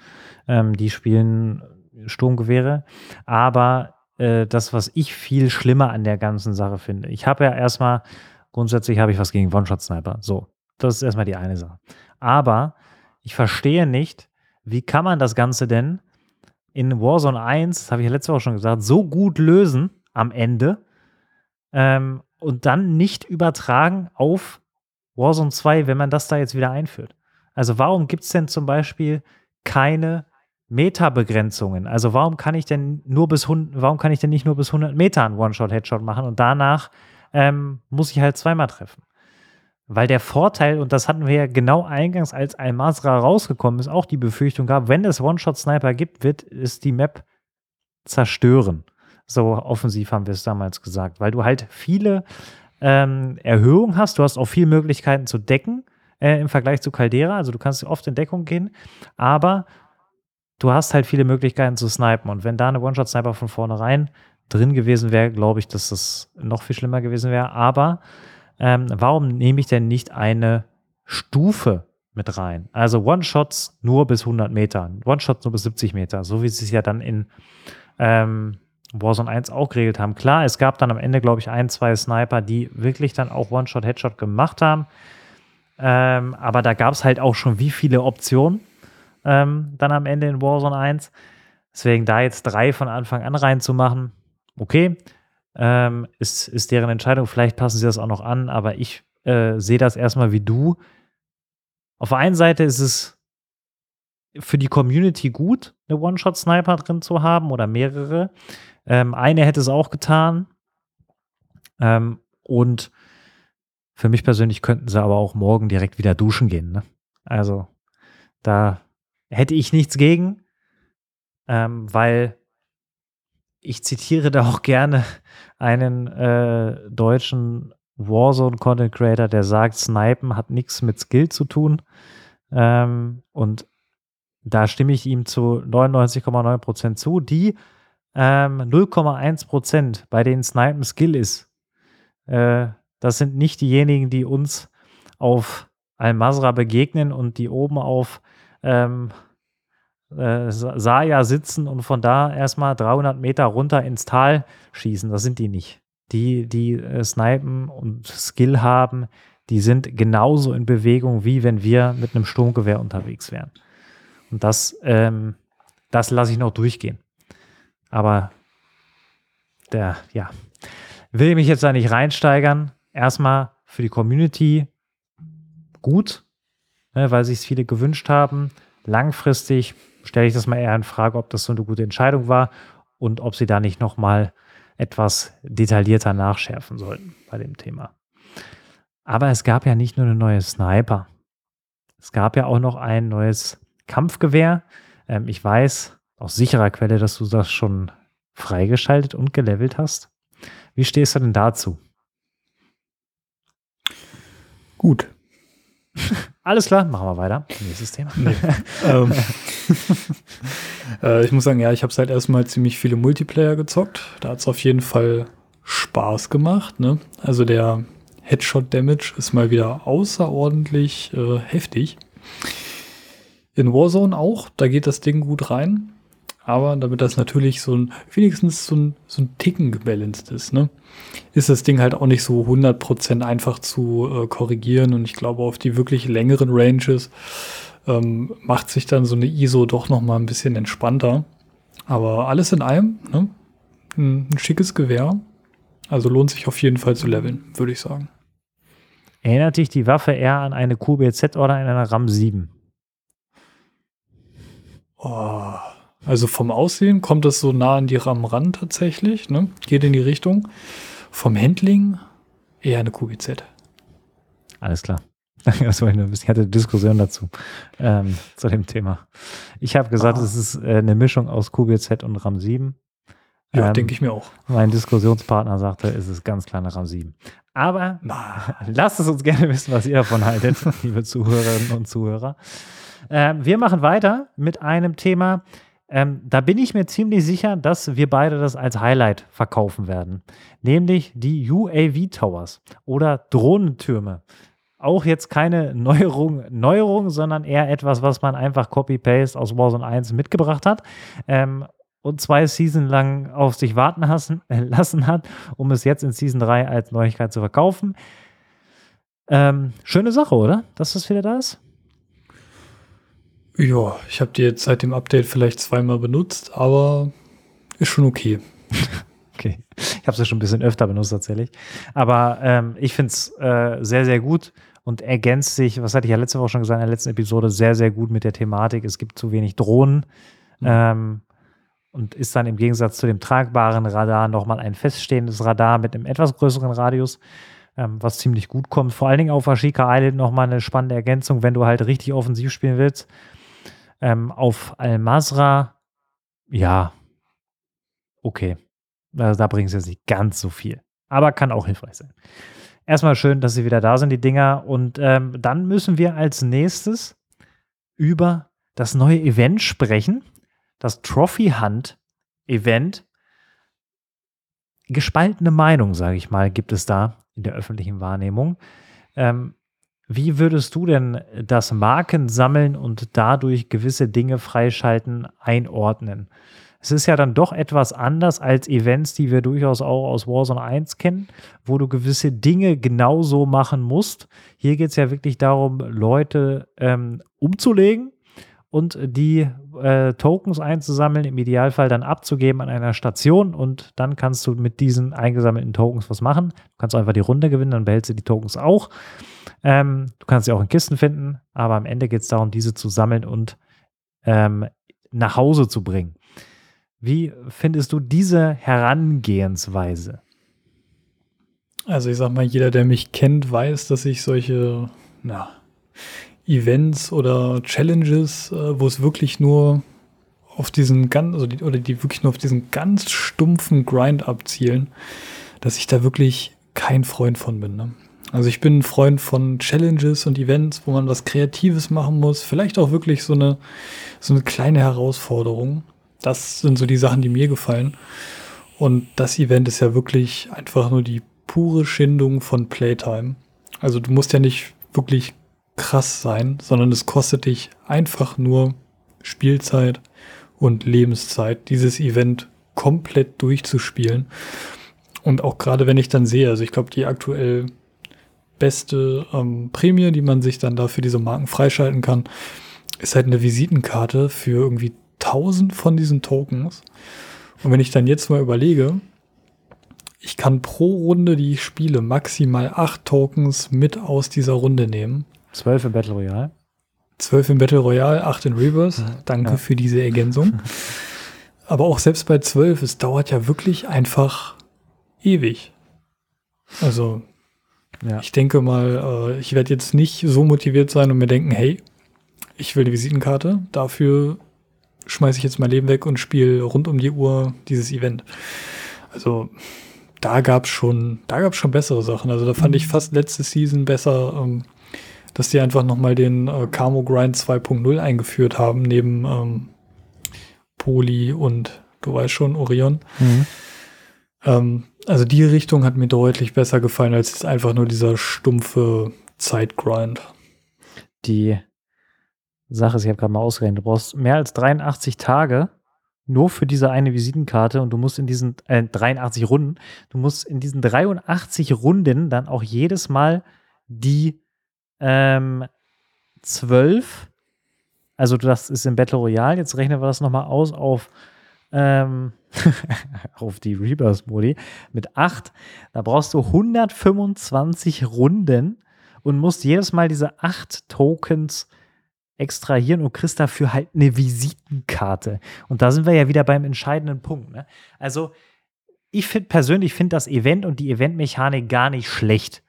Ähm, die spielen Sturmgewehre. Aber äh, das, was ich viel schlimmer an der ganzen Sache finde, ich habe ja erstmal, grundsätzlich habe ich was gegen One-Shot-Sniper. So, das ist erstmal die eine Sache. Aber ich verstehe nicht, wie kann man das Ganze denn in Warzone 1, das habe ich ja letzte Woche schon gesagt, so gut lösen am Ende ähm, und dann nicht übertragen auf Warzone 2, wenn man das da jetzt wieder einführt. Also warum gibt es denn zum Beispiel keine Meta-Begrenzungen? Also warum kann ich denn nur bis warum kann ich denn nicht nur bis 100 Meter einen One-Shot-Headshot machen und danach ähm, muss ich halt zweimal treffen? Weil der Vorteil, und das hatten wir ja genau eingangs, als Al-Masra rausgekommen ist, auch die Befürchtung gab, wenn es One-Shot-Sniper gibt, wird es die Map zerstören. So offensiv haben wir es damals gesagt, weil du halt viele ähm, Erhöhungen hast. Du hast auch viele Möglichkeiten zu decken äh, im Vergleich zu Caldera. Also du kannst oft in Deckung gehen, aber du hast halt viele Möglichkeiten zu snipen. Und wenn da eine One-Shot-Sniper von vornherein drin gewesen wäre, glaube ich, dass das noch viel schlimmer gewesen wäre. Aber ähm, warum nehme ich denn nicht eine Stufe mit rein? Also One-Shots nur bis 100 Meter, One-Shots nur bis 70 Meter, so wie sie es ja dann in ähm, Warzone 1 auch geregelt haben. Klar, es gab dann am Ende, glaube ich, ein, zwei Sniper, die wirklich dann auch One-Shot, Headshot gemacht haben. Ähm, aber da gab es halt auch schon wie viele Optionen ähm, dann am Ende in Warzone 1. Deswegen da jetzt drei von Anfang an reinzumachen, okay, ähm, ist, ist deren Entscheidung. Vielleicht passen sie das auch noch an, aber ich äh, sehe das erstmal wie du. Auf der einen Seite ist es für die Community gut, eine One-Shot-Sniper drin zu haben oder mehrere. Ähm, eine hätte es auch getan. Ähm, und für mich persönlich könnten sie aber auch morgen direkt wieder duschen gehen. Ne? Also da hätte ich nichts gegen, ähm, weil ich zitiere da auch gerne einen äh, deutschen Warzone-Content Creator, der sagt, Snipen hat nichts mit Skill zu tun. Ähm, und da stimme ich ihm zu 99,9% zu. Die ähm, 0,1%, bei denen Snipen Skill ist, äh, das sind nicht diejenigen, die uns auf Al-Masra begegnen und die oben auf ähm, äh, Saya sitzen und von da erstmal 300 Meter runter ins Tal schießen. Das sind die nicht. Die, die äh, snipen und Skill haben, die sind genauso in Bewegung, wie wenn wir mit einem Sturmgewehr unterwegs wären. Und das, ähm, das lasse ich noch durchgehen. Aber der, ja, will mich jetzt da nicht reinsteigern. Erstmal für die Community gut, ne, weil sich es viele gewünscht haben. Langfristig stelle ich das mal eher in Frage, ob das so eine gute Entscheidung war und ob sie da nicht nochmal etwas detaillierter nachschärfen sollten bei dem Thema. Aber es gab ja nicht nur eine neue Sniper. Es gab ja auch noch ein neues Kampfgewehr. Ähm, ich weiß aus sicherer Quelle, dass du das schon freigeschaltet und gelevelt hast. Wie stehst du denn dazu? Gut. Alles klar, machen wir weiter. Nächstes Thema. Nee. ähm, äh, ich muss sagen, ja, ich habe seit erstmal ziemlich viele Multiplayer gezockt. Da hat es auf jeden Fall Spaß gemacht. Ne? Also der Headshot Damage ist mal wieder außerordentlich äh, heftig. In Warzone auch, da geht das Ding gut rein. Aber damit das natürlich so ein, wenigstens so ein, so ein Ticken gebalanced ist, ne, ist das Ding halt auch nicht so 100% einfach zu äh, korrigieren. Und ich glaube, auf die wirklich längeren Ranges ähm, macht sich dann so eine ISO doch noch mal ein bisschen entspannter. Aber alles in allem, ne, ein, ein schickes Gewehr. Also lohnt sich auf jeden Fall zu leveln, würde ich sagen. Erinnert dich die Waffe eher an eine QBZ oder an eine RAM 7? Oh, also vom Aussehen kommt es so nah an die RAM ran tatsächlich, ne? geht in die Richtung. Vom Handling eher eine QBZ. Alles klar. Das wollte ich nur wissen. Ich hatte eine Diskussion dazu, ähm, zu dem Thema. Ich habe gesagt, ah. es ist äh, eine Mischung aus QBZ und RAM 7. Ja, ähm, denke ich mir auch. Mein Diskussionspartner sagte, es ist ganz klar eine RAM 7. Aber Na. lasst es uns gerne wissen, was ihr davon haltet, liebe Zuhörerinnen und Zuhörer. Ähm, wir machen weiter mit einem Thema, ähm, da bin ich mir ziemlich sicher, dass wir beide das als Highlight verkaufen werden. Nämlich die UAV Towers oder Drohnentürme. Auch jetzt keine Neuerung, Neuerung, sondern eher etwas, was man einfach Copy-Paste aus Warzone 1 mitgebracht hat. Ähm, und zwei Season lang auf sich warten hassen, äh, lassen hat, um es jetzt in Season 3 als Neuigkeit zu verkaufen. Ähm, schöne Sache, oder? Dass das wieder da ist? Ja, ich habe die jetzt seit dem Update vielleicht zweimal benutzt, aber ist schon okay. okay. Ich habe es ja schon ein bisschen öfter benutzt tatsächlich. Aber ähm, ich finde es äh, sehr, sehr gut und ergänzt sich, was hatte ich ja letzte Woche schon gesagt in der letzten Episode, sehr, sehr gut mit der Thematik. Es gibt zu wenig Drohnen. Mhm. Ähm, und ist dann im Gegensatz zu dem tragbaren Radar nochmal ein feststehendes Radar mit einem etwas größeren Radius ähm, was ziemlich gut kommt. Vor allen Dingen auf Ashika Island nochmal eine spannende Ergänzung, wenn du halt richtig offensiv spielen willst. Ähm, auf Al-Masra, ja, okay. Also da bringt es jetzt nicht ganz so viel. Aber kann auch hilfreich sein. Erstmal schön, dass sie wieder da sind, die Dinger. Und ähm, dann müssen wir als nächstes über das neue Event sprechen. Das Trophy Hunt Event. Gespaltene Meinung, sage ich mal, gibt es da in der öffentlichen Wahrnehmung. Ähm, wie würdest du denn das Markensammeln und dadurch gewisse Dinge freischalten einordnen? Es ist ja dann doch etwas anders als Events, die wir durchaus auch aus Warzone 1 kennen, wo du gewisse Dinge genauso machen musst. Hier geht es ja wirklich darum, Leute ähm, umzulegen und die äh, Tokens einzusammeln, im Idealfall dann abzugeben an einer Station und dann kannst du mit diesen eingesammelten Tokens was machen. Du kannst einfach die Runde gewinnen, dann behältst du die Tokens auch. Ähm, du kannst sie auch in Kisten finden, aber am Ende geht es darum, diese zu sammeln und ähm, nach Hause zu bringen. Wie findest du diese Herangehensweise? Also ich sag mal, jeder, der mich kennt, weiß, dass ich solche na, Events oder Challenges, äh, wo es wirklich nur auf diesen ganz, also die, oder die wirklich nur auf diesen ganz stumpfen Grind abzielen, dass ich da wirklich kein Freund von bin. Ne? Also ich bin ein Freund von Challenges und Events, wo man was Kreatives machen muss, vielleicht auch wirklich so eine, so eine kleine Herausforderung. Das sind so die Sachen, die mir gefallen. Und das Event ist ja wirklich einfach nur die pure Schindung von Playtime. Also du musst ja nicht wirklich krass sein, sondern es kostet dich einfach nur Spielzeit und Lebenszeit, dieses Event komplett durchzuspielen. Und auch gerade wenn ich dann sehe, also ich glaube, die aktuell beste ähm, Prämie, die man sich dann da für diese Marken freischalten kann, ist halt eine Visitenkarte für irgendwie 1000 von diesen Tokens. Und wenn ich dann jetzt mal überlege, ich kann pro Runde, die ich spiele, maximal 8 Tokens mit aus dieser Runde nehmen. 12 im Battle Royale. 12 im Battle Royale, 8 in Reverse. Danke ja. für diese Ergänzung. Aber auch selbst bei 12, es dauert ja wirklich einfach ewig. Also, ja. ich denke mal, äh, ich werde jetzt nicht so motiviert sein und mir denken, hey, ich will eine Visitenkarte, dafür schmeiße ich jetzt mein Leben weg und spiele rund um die Uhr dieses Event. Also, da gab es schon, da gab schon bessere Sachen. Also da fand ich fast letzte Season besser, ähm, dass die einfach nochmal den äh, Camo Grind 2.0 eingeführt haben, neben ähm, Poli und du weißt schon, Orion. Mhm. Ähm, also die Richtung hat mir deutlich besser gefallen als jetzt einfach nur dieser stumpfe Zeitgrind. Die Sache ist, ich habe gerade mal ausgerechnet, du brauchst mehr als 83 Tage nur für diese eine Visitenkarte und du musst in diesen äh, 83 Runden, du musst in diesen 83 Runden dann auch jedes Mal die ähm, 12. Also das ist im Battle Royale. Jetzt rechnen wir das nochmal aus auf, ähm, auf die Rebirth-Modi mit 8. Da brauchst du 125 Runden und musst jedes Mal diese 8 Tokens extrahieren und kriegst dafür halt eine Visitenkarte. Und da sind wir ja wieder beim entscheidenden Punkt. Ne? Also ich finde persönlich finde das Event und die Eventmechanik gar nicht schlecht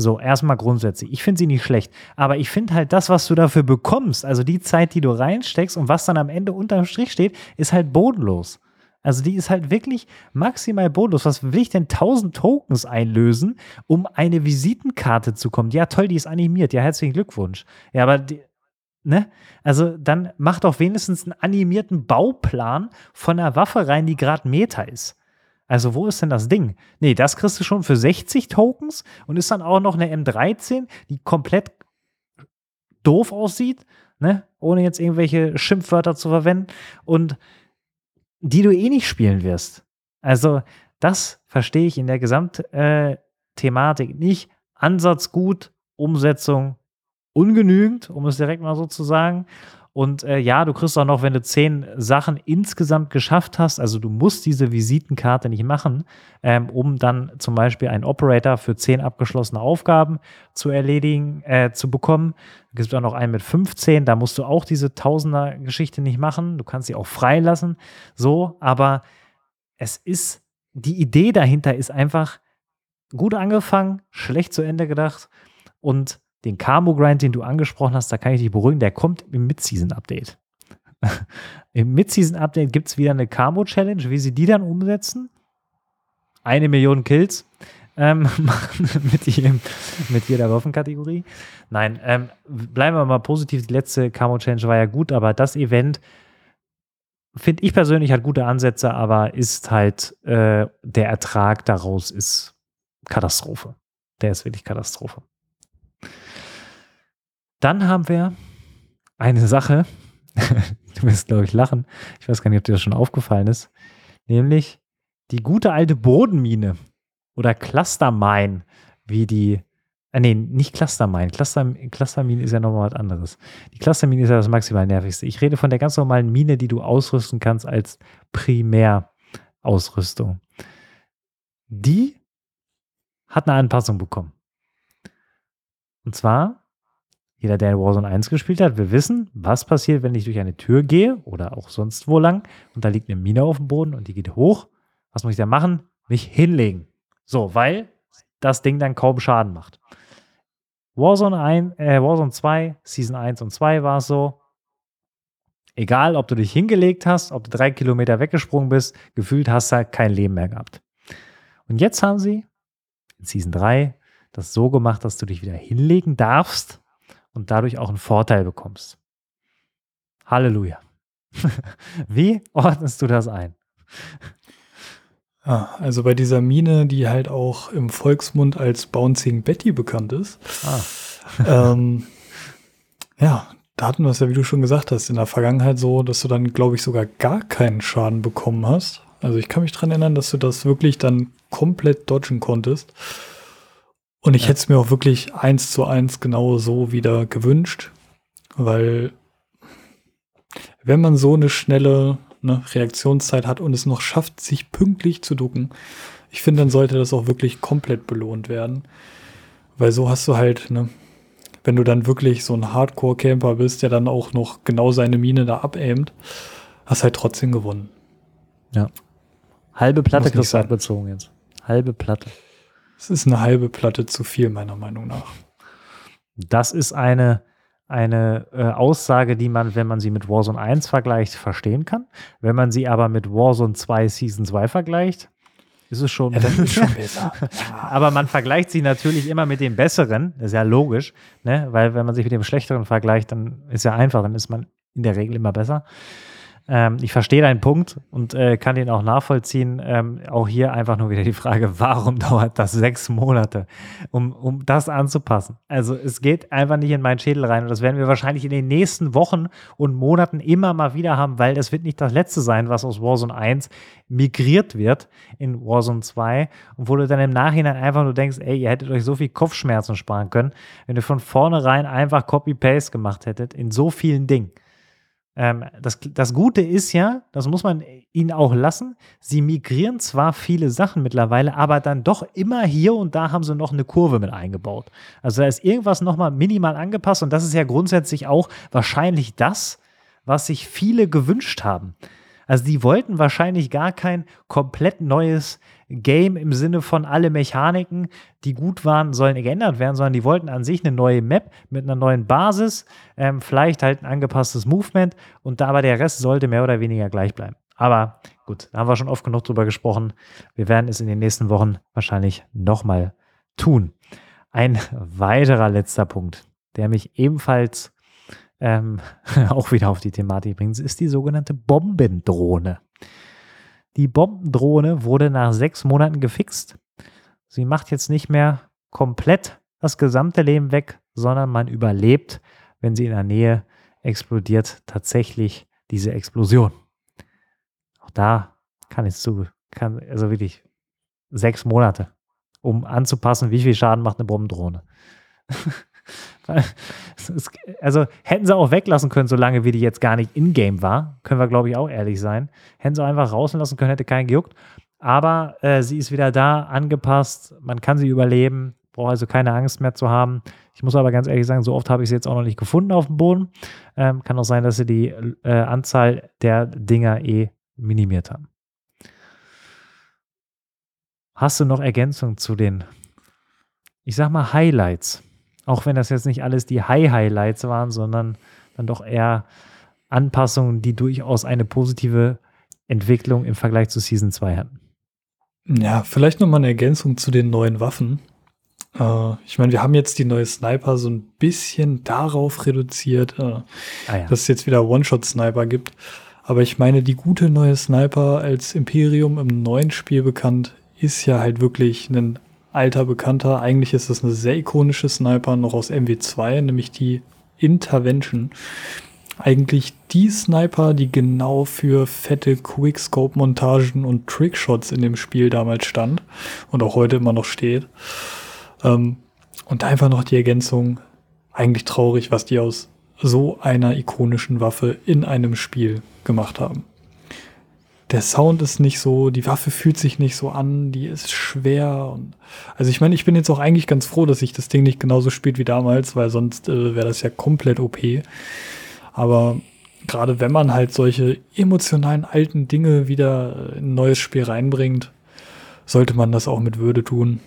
So, erstmal grundsätzlich. Ich finde sie nicht schlecht. Aber ich finde halt das, was du dafür bekommst, also die Zeit, die du reinsteckst und was dann am Ende unterm Strich steht, ist halt bodenlos. Also die ist halt wirklich maximal bodenlos. Was will ich denn 1000 Tokens einlösen, um eine Visitenkarte zu kommen? Ja, toll, die ist animiert. Ja, herzlichen Glückwunsch. Ja, aber die, ne? Also dann mach doch wenigstens einen animierten Bauplan von einer Waffe rein, die gerade Meta ist. Also wo ist denn das Ding? Nee, das kriegst du schon für 60 Tokens und ist dann auch noch eine M13, die komplett doof aussieht, ne? Ohne jetzt irgendwelche Schimpfwörter zu verwenden und die du eh nicht spielen wirst. Also das verstehe ich in der Gesamtthematik äh, nicht. Ansatz gut, Umsetzung ungenügend, um es direkt mal so zu sagen. Und äh, ja, du kriegst auch noch, wenn du zehn Sachen insgesamt geschafft hast, also du musst diese Visitenkarte nicht machen, ähm, um dann zum Beispiel einen Operator für zehn abgeschlossene Aufgaben zu erledigen, äh, zu bekommen. Es gibt auch noch einen mit 15, da musst du auch diese Tausender-Geschichte nicht machen. Du kannst sie auch freilassen. So, aber es ist, die Idee dahinter ist einfach gut angefangen, schlecht zu Ende gedacht und den Camo-Grind, den du angesprochen hast, da kann ich dich beruhigen, der kommt im Mid-Season-Update. Im Mid-Season-Update gibt es wieder eine Camo-Challenge. Wie sie die dann umsetzen? Eine Million Kills ähm, machen mit, jedem, mit jeder Waffenkategorie. Nein, ähm, bleiben wir mal positiv. Die letzte Camo-Challenge war ja gut, aber das Event finde ich persönlich hat gute Ansätze, aber ist halt äh, der Ertrag daraus ist Katastrophe. Der ist wirklich Katastrophe. Dann haben wir eine Sache, du wirst, glaube ich, lachen. Ich weiß gar nicht, ob dir das schon aufgefallen ist. Nämlich die gute alte Bodenmine oder Clustermine, wie die. Äh, nee, nicht Clustermine. Cluster, Clustermine ist ja nochmal was anderes. Die Clustermine ist ja das maximal nervigste. Ich rede von der ganz normalen Mine, die du ausrüsten kannst als Primärausrüstung. Die hat eine Anpassung bekommen. Und zwar jeder, der Warzone 1 gespielt hat, will wissen, was passiert, wenn ich durch eine Tür gehe oder auch sonst wo lang und da liegt eine Mine auf dem Boden und die geht hoch. Was muss ich da machen? Mich hinlegen. So, weil das Ding dann kaum Schaden macht. Warzone, 1, äh, Warzone 2, Season 1 und 2 war es so. Egal, ob du dich hingelegt hast, ob du drei Kilometer weggesprungen bist, gefühlt hast du halt kein Leben mehr gehabt. Und jetzt haben sie in Season 3 das so gemacht, dass du dich wieder hinlegen darfst und dadurch auch einen Vorteil bekommst. Halleluja. Wie ordnest du das ein? Ah, also bei dieser Mine, die halt auch im Volksmund als Bouncing Betty bekannt ist. Ah. ähm, ja, da hatten wir es ja, wie du schon gesagt hast, in der Vergangenheit so, dass du dann, glaube ich, sogar gar keinen Schaden bekommen hast. Also ich kann mich daran erinnern, dass du das wirklich dann komplett dodgen konntest. Und ich ja. hätte es mir auch wirklich eins zu eins genau so wieder gewünscht, weil wenn man so eine schnelle ne, Reaktionszeit hat und es noch schafft, sich pünktlich zu ducken, ich finde, dann sollte das auch wirklich komplett belohnt werden. Weil so hast du halt, ne, wenn du dann wirklich so ein Hardcore-Camper bist, der dann auch noch genau seine Mine da abaimt, hast halt trotzdem gewonnen. Ja. Halbe Platte kriegst du abgezogen jetzt. Halbe Platte. Es ist eine halbe Platte zu viel, meiner Meinung nach. Das ist eine, eine äh, Aussage, die man, wenn man sie mit Warzone 1 vergleicht, verstehen kann. Wenn man sie aber mit Warzone 2 Season 2 vergleicht, ist es schon. Ja, das ist schon besser. aber man vergleicht sie natürlich immer mit dem Besseren, das ist ja logisch, ne? weil wenn man sich mit dem Schlechteren vergleicht, dann ist ja einfach, dann ist man in der Regel immer besser. Ähm, ich verstehe deinen Punkt und äh, kann den auch nachvollziehen. Ähm, auch hier einfach nur wieder die Frage, warum dauert das sechs Monate, um, um das anzupassen? Also es geht einfach nicht in meinen Schädel rein und das werden wir wahrscheinlich in den nächsten Wochen und Monaten immer mal wieder haben, weil das wird nicht das letzte sein, was aus Warzone 1 migriert wird in Warzone 2 und wo du dann im Nachhinein einfach nur denkst, ey, ihr hättet euch so viel Kopfschmerzen sparen können, wenn ihr von vornherein einfach Copy-Paste gemacht hättet in so vielen Dingen. Ähm, das, das Gute ist ja, das muss man ihnen auch lassen, sie migrieren zwar viele Sachen mittlerweile, aber dann doch immer hier und da haben sie noch eine Kurve mit eingebaut. Also da ist irgendwas nochmal minimal angepasst und das ist ja grundsätzlich auch wahrscheinlich das, was sich viele gewünscht haben. Also die wollten wahrscheinlich gar kein komplett neues Game im Sinne von alle Mechaniken, die gut waren, sollen geändert werden, sondern die wollten an sich eine neue Map mit einer neuen Basis, ähm, vielleicht halt ein angepasstes Movement und da aber der Rest sollte mehr oder weniger gleich bleiben. Aber gut, da haben wir schon oft genug drüber gesprochen. Wir werden es in den nächsten Wochen wahrscheinlich nochmal tun. Ein weiterer letzter Punkt, der mich ebenfalls ähm, auch wieder auf die Thematik bringt, ist die sogenannte Bombendrohne. Die Bombendrohne wurde nach sechs Monaten gefixt. Sie macht jetzt nicht mehr komplett das gesamte Leben weg, sondern man überlebt, wenn sie in der Nähe explodiert, tatsächlich diese Explosion. Auch da kann ich zu, kann, also wirklich sechs Monate, um anzupassen, wie viel Schaden macht eine Bombendrohne. also hätten sie auch weglassen können, solange wie die jetzt gar nicht in-game war. Können wir, glaube ich, auch ehrlich sein. Hätten sie einfach rauslassen können, hätte keinen gejuckt. Aber äh, sie ist wieder da, angepasst. Man kann sie überleben. Braucht also keine Angst mehr zu haben. Ich muss aber ganz ehrlich sagen, so oft habe ich sie jetzt auch noch nicht gefunden auf dem Boden. Ähm, kann auch sein, dass sie die äh, Anzahl der Dinger eh minimiert haben. Hast du noch Ergänzungen zu den, ich sag mal, Highlights? Auch wenn das jetzt nicht alles die High-Highlights waren, sondern dann doch eher Anpassungen, die durchaus eine positive Entwicklung im Vergleich zu Season 2 hatten. Ja, vielleicht nochmal eine Ergänzung zu den neuen Waffen. Äh, ich meine, wir haben jetzt die neue Sniper so ein bisschen darauf reduziert, äh, ah, ja. dass es jetzt wieder One-Shot-Sniper gibt. Aber ich meine, die gute neue Sniper als Imperium im neuen Spiel bekannt, ist ja halt wirklich ein alter Bekannter. Eigentlich ist es eine sehr ikonische Sniper noch aus MW2, nämlich die Intervention. Eigentlich die Sniper, die genau für fette Quickscope-Montagen und Trickshots in dem Spiel damals stand und auch heute immer noch steht. Ähm, und einfach noch die Ergänzung, eigentlich traurig, was die aus so einer ikonischen Waffe in einem Spiel gemacht haben der Sound ist nicht so, die Waffe fühlt sich nicht so an, die ist schwer. Und, also ich meine, ich bin jetzt auch eigentlich ganz froh, dass sich das Ding nicht genauso spielt wie damals, weil sonst äh, wäre das ja komplett OP. Aber gerade wenn man halt solche emotionalen alten Dinge wieder in ein neues Spiel reinbringt, sollte man das auch mit Würde tun.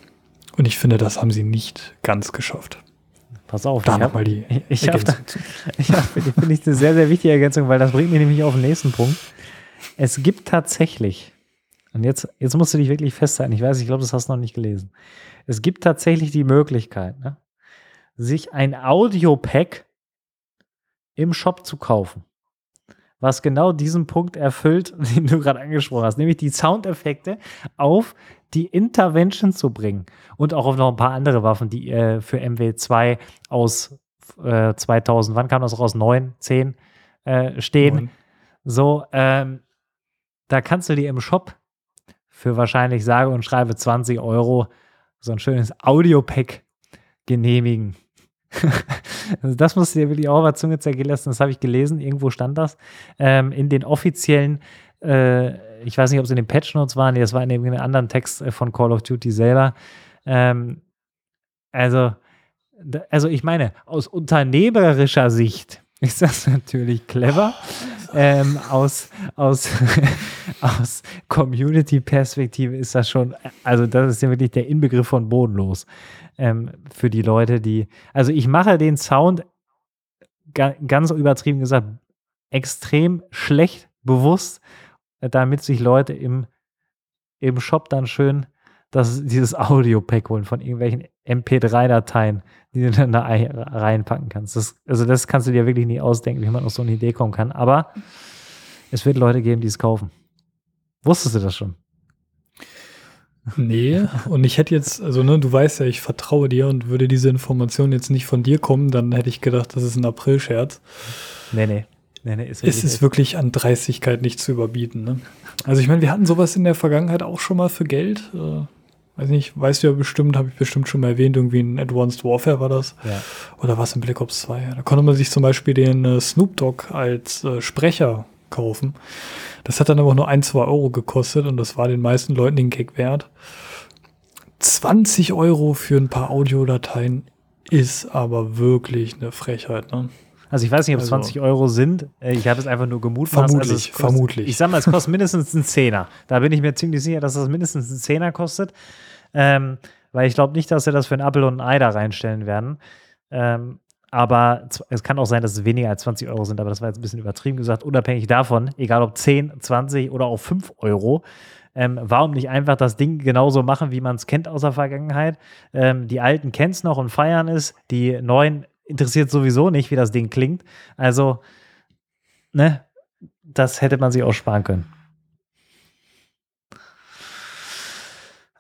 Und ich finde, das haben sie nicht ganz geschafft. Pass auf, da nochmal die. Ich, ich habe da, ich hab, finde ich eine sehr, sehr wichtige Ergänzung, weil das bringt mich nämlich auf den nächsten Punkt. Es gibt tatsächlich, und jetzt, jetzt musst du dich wirklich festhalten, ich weiß, ich glaube, das hast du noch nicht gelesen. Es gibt tatsächlich die Möglichkeit, ne, sich ein Audio-Pack im Shop zu kaufen, was genau diesen Punkt erfüllt, den du gerade angesprochen hast, nämlich die Soundeffekte auf die Intervention zu bringen und auch auf noch ein paar andere Waffen, die äh, für MW2 aus äh, 2000, wann kam das raus? 9, 10 äh, stehen. 9. So, ähm, da kannst du dir im Shop für wahrscheinlich sage und schreibe 20 Euro so ein schönes Audio-Pack genehmigen. also das musst du dir wirklich auch auf Zunge zergehen lassen. Das habe ich gelesen, irgendwo stand das. Ähm, in den offiziellen, äh, ich weiß nicht, ob es in den Patch Notes waren, nee, das war in einem anderen Text äh, von Call of Duty selber. Ähm, also, also ich meine, aus unternehmerischer Sicht ist das natürlich clever. Ähm, aus aus, aus Community-Perspektive ist das schon, also das ist ja wirklich der Inbegriff von bodenlos ähm, für die Leute, die, also ich mache den Sound ga, ganz übertrieben gesagt extrem schlecht bewusst, damit sich Leute im, im Shop dann schön das, dieses Audio-Pack holen von irgendwelchen MP3-Dateien, die du dann da reinpacken kannst. Das, also das kannst du dir wirklich nie ausdenken, wie man auf so eine Idee kommen kann. Aber es wird Leute geben, die es kaufen. Wusstest du das schon? Nee, und ich hätte jetzt, also ne, du weißt ja, ich vertraue dir und würde diese Information jetzt nicht von dir kommen, dann hätte ich gedacht, das ist ein April-Scherz. Nee, nee. Nee, nee, ist es ist wirklich an Dreistigkeit nicht zu überbieten. Ne? Also ich meine, wir hatten sowas in der Vergangenheit auch schon mal für Geld. Äh, weiß nicht, weißt du ja bestimmt, habe ich bestimmt schon mal erwähnt, irgendwie in Advanced Warfare war das. Ja. Oder was in Black Ops 2. Da konnte man sich zum Beispiel den äh, Snoop Dogg als äh, Sprecher kaufen. Das hat dann aber nur ein, zwei Euro gekostet und das war den meisten Leuten den Gag wert. 20 Euro für ein paar Audiodateien ist aber wirklich eine Frechheit, ne? Also ich weiß nicht, ob es also, 20 Euro sind. Äh, ich habe es einfach nur gemutmaßt. Vermutlich, also kostet, vermutlich. Ich sage mal, es kostet mindestens einen Zehner. Da bin ich mir ziemlich sicher, dass das mindestens einen Zehner kostet. Ähm, weil ich glaube nicht, dass sie das für ein Apple und ein Ei da reinstellen werden. Ähm, aber es kann auch sein, dass es weniger als 20 Euro sind, aber das war jetzt ein bisschen übertrieben gesagt. Unabhängig davon, egal ob 10, 20 oder auch 5 Euro, ähm, warum nicht einfach das Ding genauso machen, wie man es kennt aus der Vergangenheit? Ähm, die Alten kennen es noch und feiern es, die Neuen interessiert sowieso nicht, wie das Ding klingt. Also, ne, das hätte man sich auch sparen können.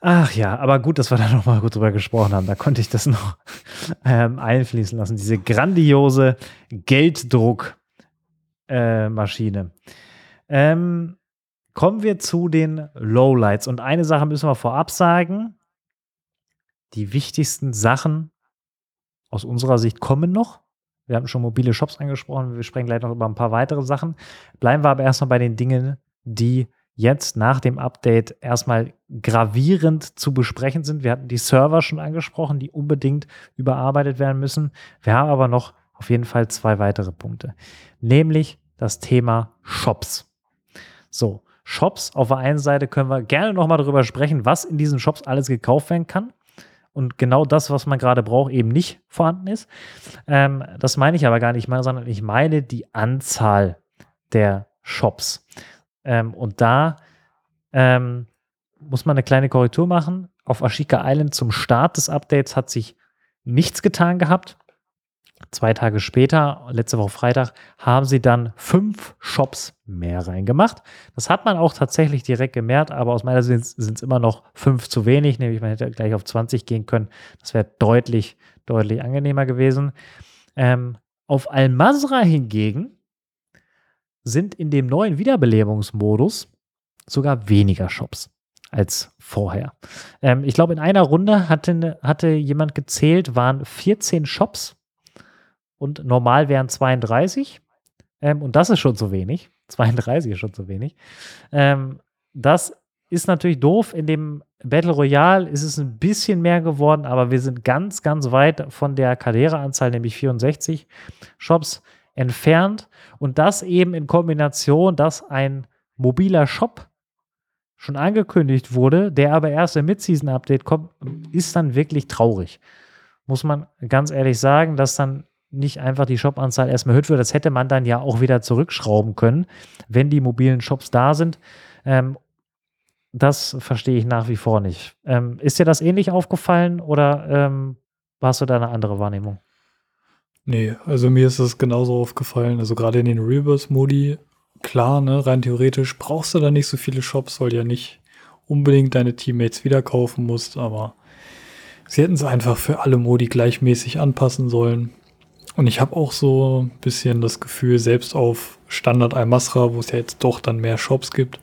Ach ja, aber gut, dass wir da nochmal gut drüber gesprochen haben. Da konnte ich das noch ähm, einfließen lassen. Diese grandiose Gelddruckmaschine. Äh, ähm, kommen wir zu den Lowlights. Und eine Sache müssen wir vorab sagen. Die wichtigsten Sachen aus unserer Sicht kommen noch. Wir haben schon mobile Shops angesprochen. Wir sprechen gleich noch über ein paar weitere Sachen. Bleiben wir aber erstmal bei den Dingen, die jetzt nach dem Update erstmal gravierend zu besprechen sind. Wir hatten die Server schon angesprochen, die unbedingt überarbeitet werden müssen. Wir haben aber noch auf jeden Fall zwei weitere Punkte, nämlich das Thema Shops. So, Shops, auf der einen Seite können wir gerne nochmal darüber sprechen, was in diesen Shops alles gekauft werden kann und genau das, was man gerade braucht, eben nicht vorhanden ist. Ähm, das meine ich aber gar nicht mal, sondern ich meine die Anzahl der Shops. Ähm, und da ähm, muss man eine kleine Korrektur machen. Auf Ashika Island zum Start des Updates hat sich nichts getan gehabt. Zwei Tage später, letzte Woche Freitag, haben sie dann fünf Shops mehr reingemacht. Das hat man auch tatsächlich direkt gemerkt, aber aus meiner Sicht sind es immer noch fünf zu wenig. Nämlich man hätte gleich auf 20 gehen können. Das wäre deutlich, deutlich angenehmer gewesen. Ähm, auf Al-Mazra hingegen sind in dem neuen Wiederbelebungsmodus sogar weniger Shops als vorher. Ähm, ich glaube, in einer Runde hatte, hatte jemand gezählt, waren 14 Shops und normal wären 32. Ähm, und das ist schon zu wenig. 32 ist schon zu wenig. Ähm, das ist natürlich doof. In dem Battle Royale ist es ein bisschen mehr geworden, aber wir sind ganz, ganz weit von der Caldera-Anzahl, nämlich 64 Shops entfernt. Und das eben in Kombination, dass ein mobiler Shop schon angekündigt wurde, der aber erst im Mid-Season-Update kommt, ist dann wirklich traurig. Muss man ganz ehrlich sagen, dass dann nicht einfach die Shop-Anzahl erstmal erhöht wird. Das hätte man dann ja auch wieder zurückschrauben können, wenn die mobilen Shops da sind. Ähm, das verstehe ich nach wie vor nicht. Ähm, ist dir das ähnlich aufgefallen oder ähm, hast du da eine andere Wahrnehmung? Nee, also mir ist es genauso aufgefallen. Also gerade in den Reverse-Modi, klar, ne, rein theoretisch brauchst du da nicht so viele Shops, weil du ja nicht unbedingt deine Teammates wieder kaufen musst, aber sie hätten es einfach für alle Modi gleichmäßig anpassen sollen. Und ich habe auch so ein bisschen das Gefühl, selbst auf Standard Al-Masra, wo es ja jetzt doch dann mehr Shops gibt,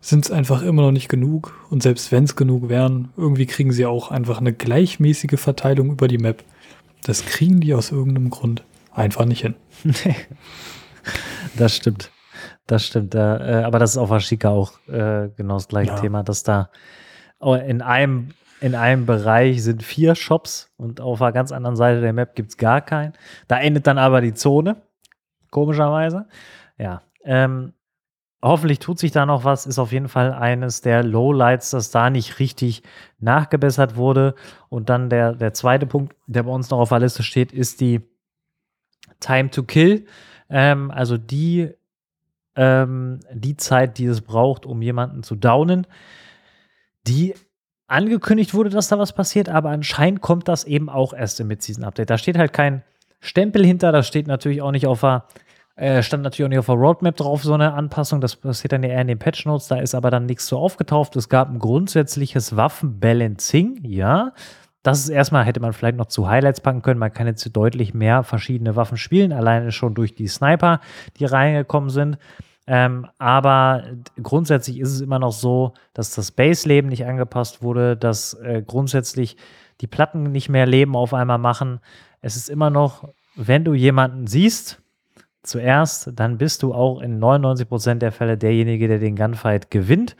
sind es einfach immer noch nicht genug. Und selbst wenn es genug wären, irgendwie kriegen sie auch einfach eine gleichmäßige Verteilung über die Map. Das kriegen die aus irgendeinem Grund einfach nicht hin. das stimmt. Das stimmt. Äh, aber das ist auf Ashika auch äh, genau das gleiche ja. Thema, dass da in einem, in einem Bereich sind vier Shops und auf einer ganz anderen Seite der Map gibt es gar keinen. Da endet dann aber die Zone, komischerweise. Ja. Ähm, Hoffentlich tut sich da noch was, ist auf jeden Fall eines der Lowlights, dass da nicht richtig nachgebessert wurde. Und dann der, der zweite Punkt, der bei uns noch auf der Liste steht, ist die Time to Kill. Ähm, also die, ähm, die Zeit, die es braucht, um jemanden zu downen. Die angekündigt wurde, dass da was passiert, aber anscheinend kommt das eben auch erst im Mid-Season-Update. Da steht halt kein Stempel hinter, das steht natürlich auch nicht auf der äh, stand natürlich auch nicht auf der Roadmap drauf, so eine Anpassung. Das passiert dann eher in den Patch Notes. Da ist aber dann nichts so aufgetaucht. Es gab ein grundsätzliches Waffenbalancing, ja. Das ist erstmal, hätte man vielleicht noch zu Highlights packen können. Man kann jetzt deutlich mehr verschiedene Waffen spielen, alleine schon durch die Sniper, die reingekommen sind. Ähm, aber grundsätzlich ist es immer noch so, dass das Base-Leben nicht angepasst wurde, dass äh, grundsätzlich die Platten nicht mehr Leben auf einmal machen. Es ist immer noch, wenn du jemanden siehst, zuerst, dann bist du auch in 99% der Fälle derjenige, der den Gunfight gewinnt.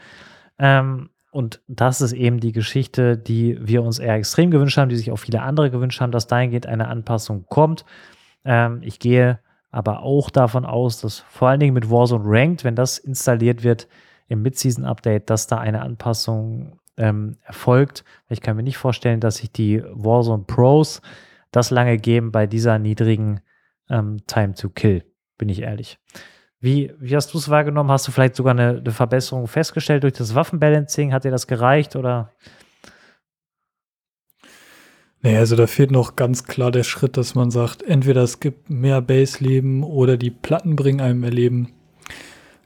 Ähm, und das ist eben die Geschichte, die wir uns eher extrem gewünscht haben, die sich auch viele andere gewünscht haben, dass dahingehend eine Anpassung kommt. Ähm, ich gehe aber auch davon aus, dass vor allen Dingen mit Warzone Ranked, wenn das installiert wird im Mid-Season-Update, dass da eine Anpassung ähm, erfolgt. Ich kann mir nicht vorstellen, dass sich die Warzone Pros das lange geben bei dieser niedrigen ähm, Time to Kill, bin ich ehrlich. Wie, wie hast du es wahrgenommen? Hast du vielleicht sogar eine, eine Verbesserung festgestellt durch das Waffenbalancing? Hat dir das gereicht oder? Nee, also da fehlt noch ganz klar der Schritt, dass man sagt, entweder es gibt mehr Base-Leben oder die Platten bringen einem mehr Leben.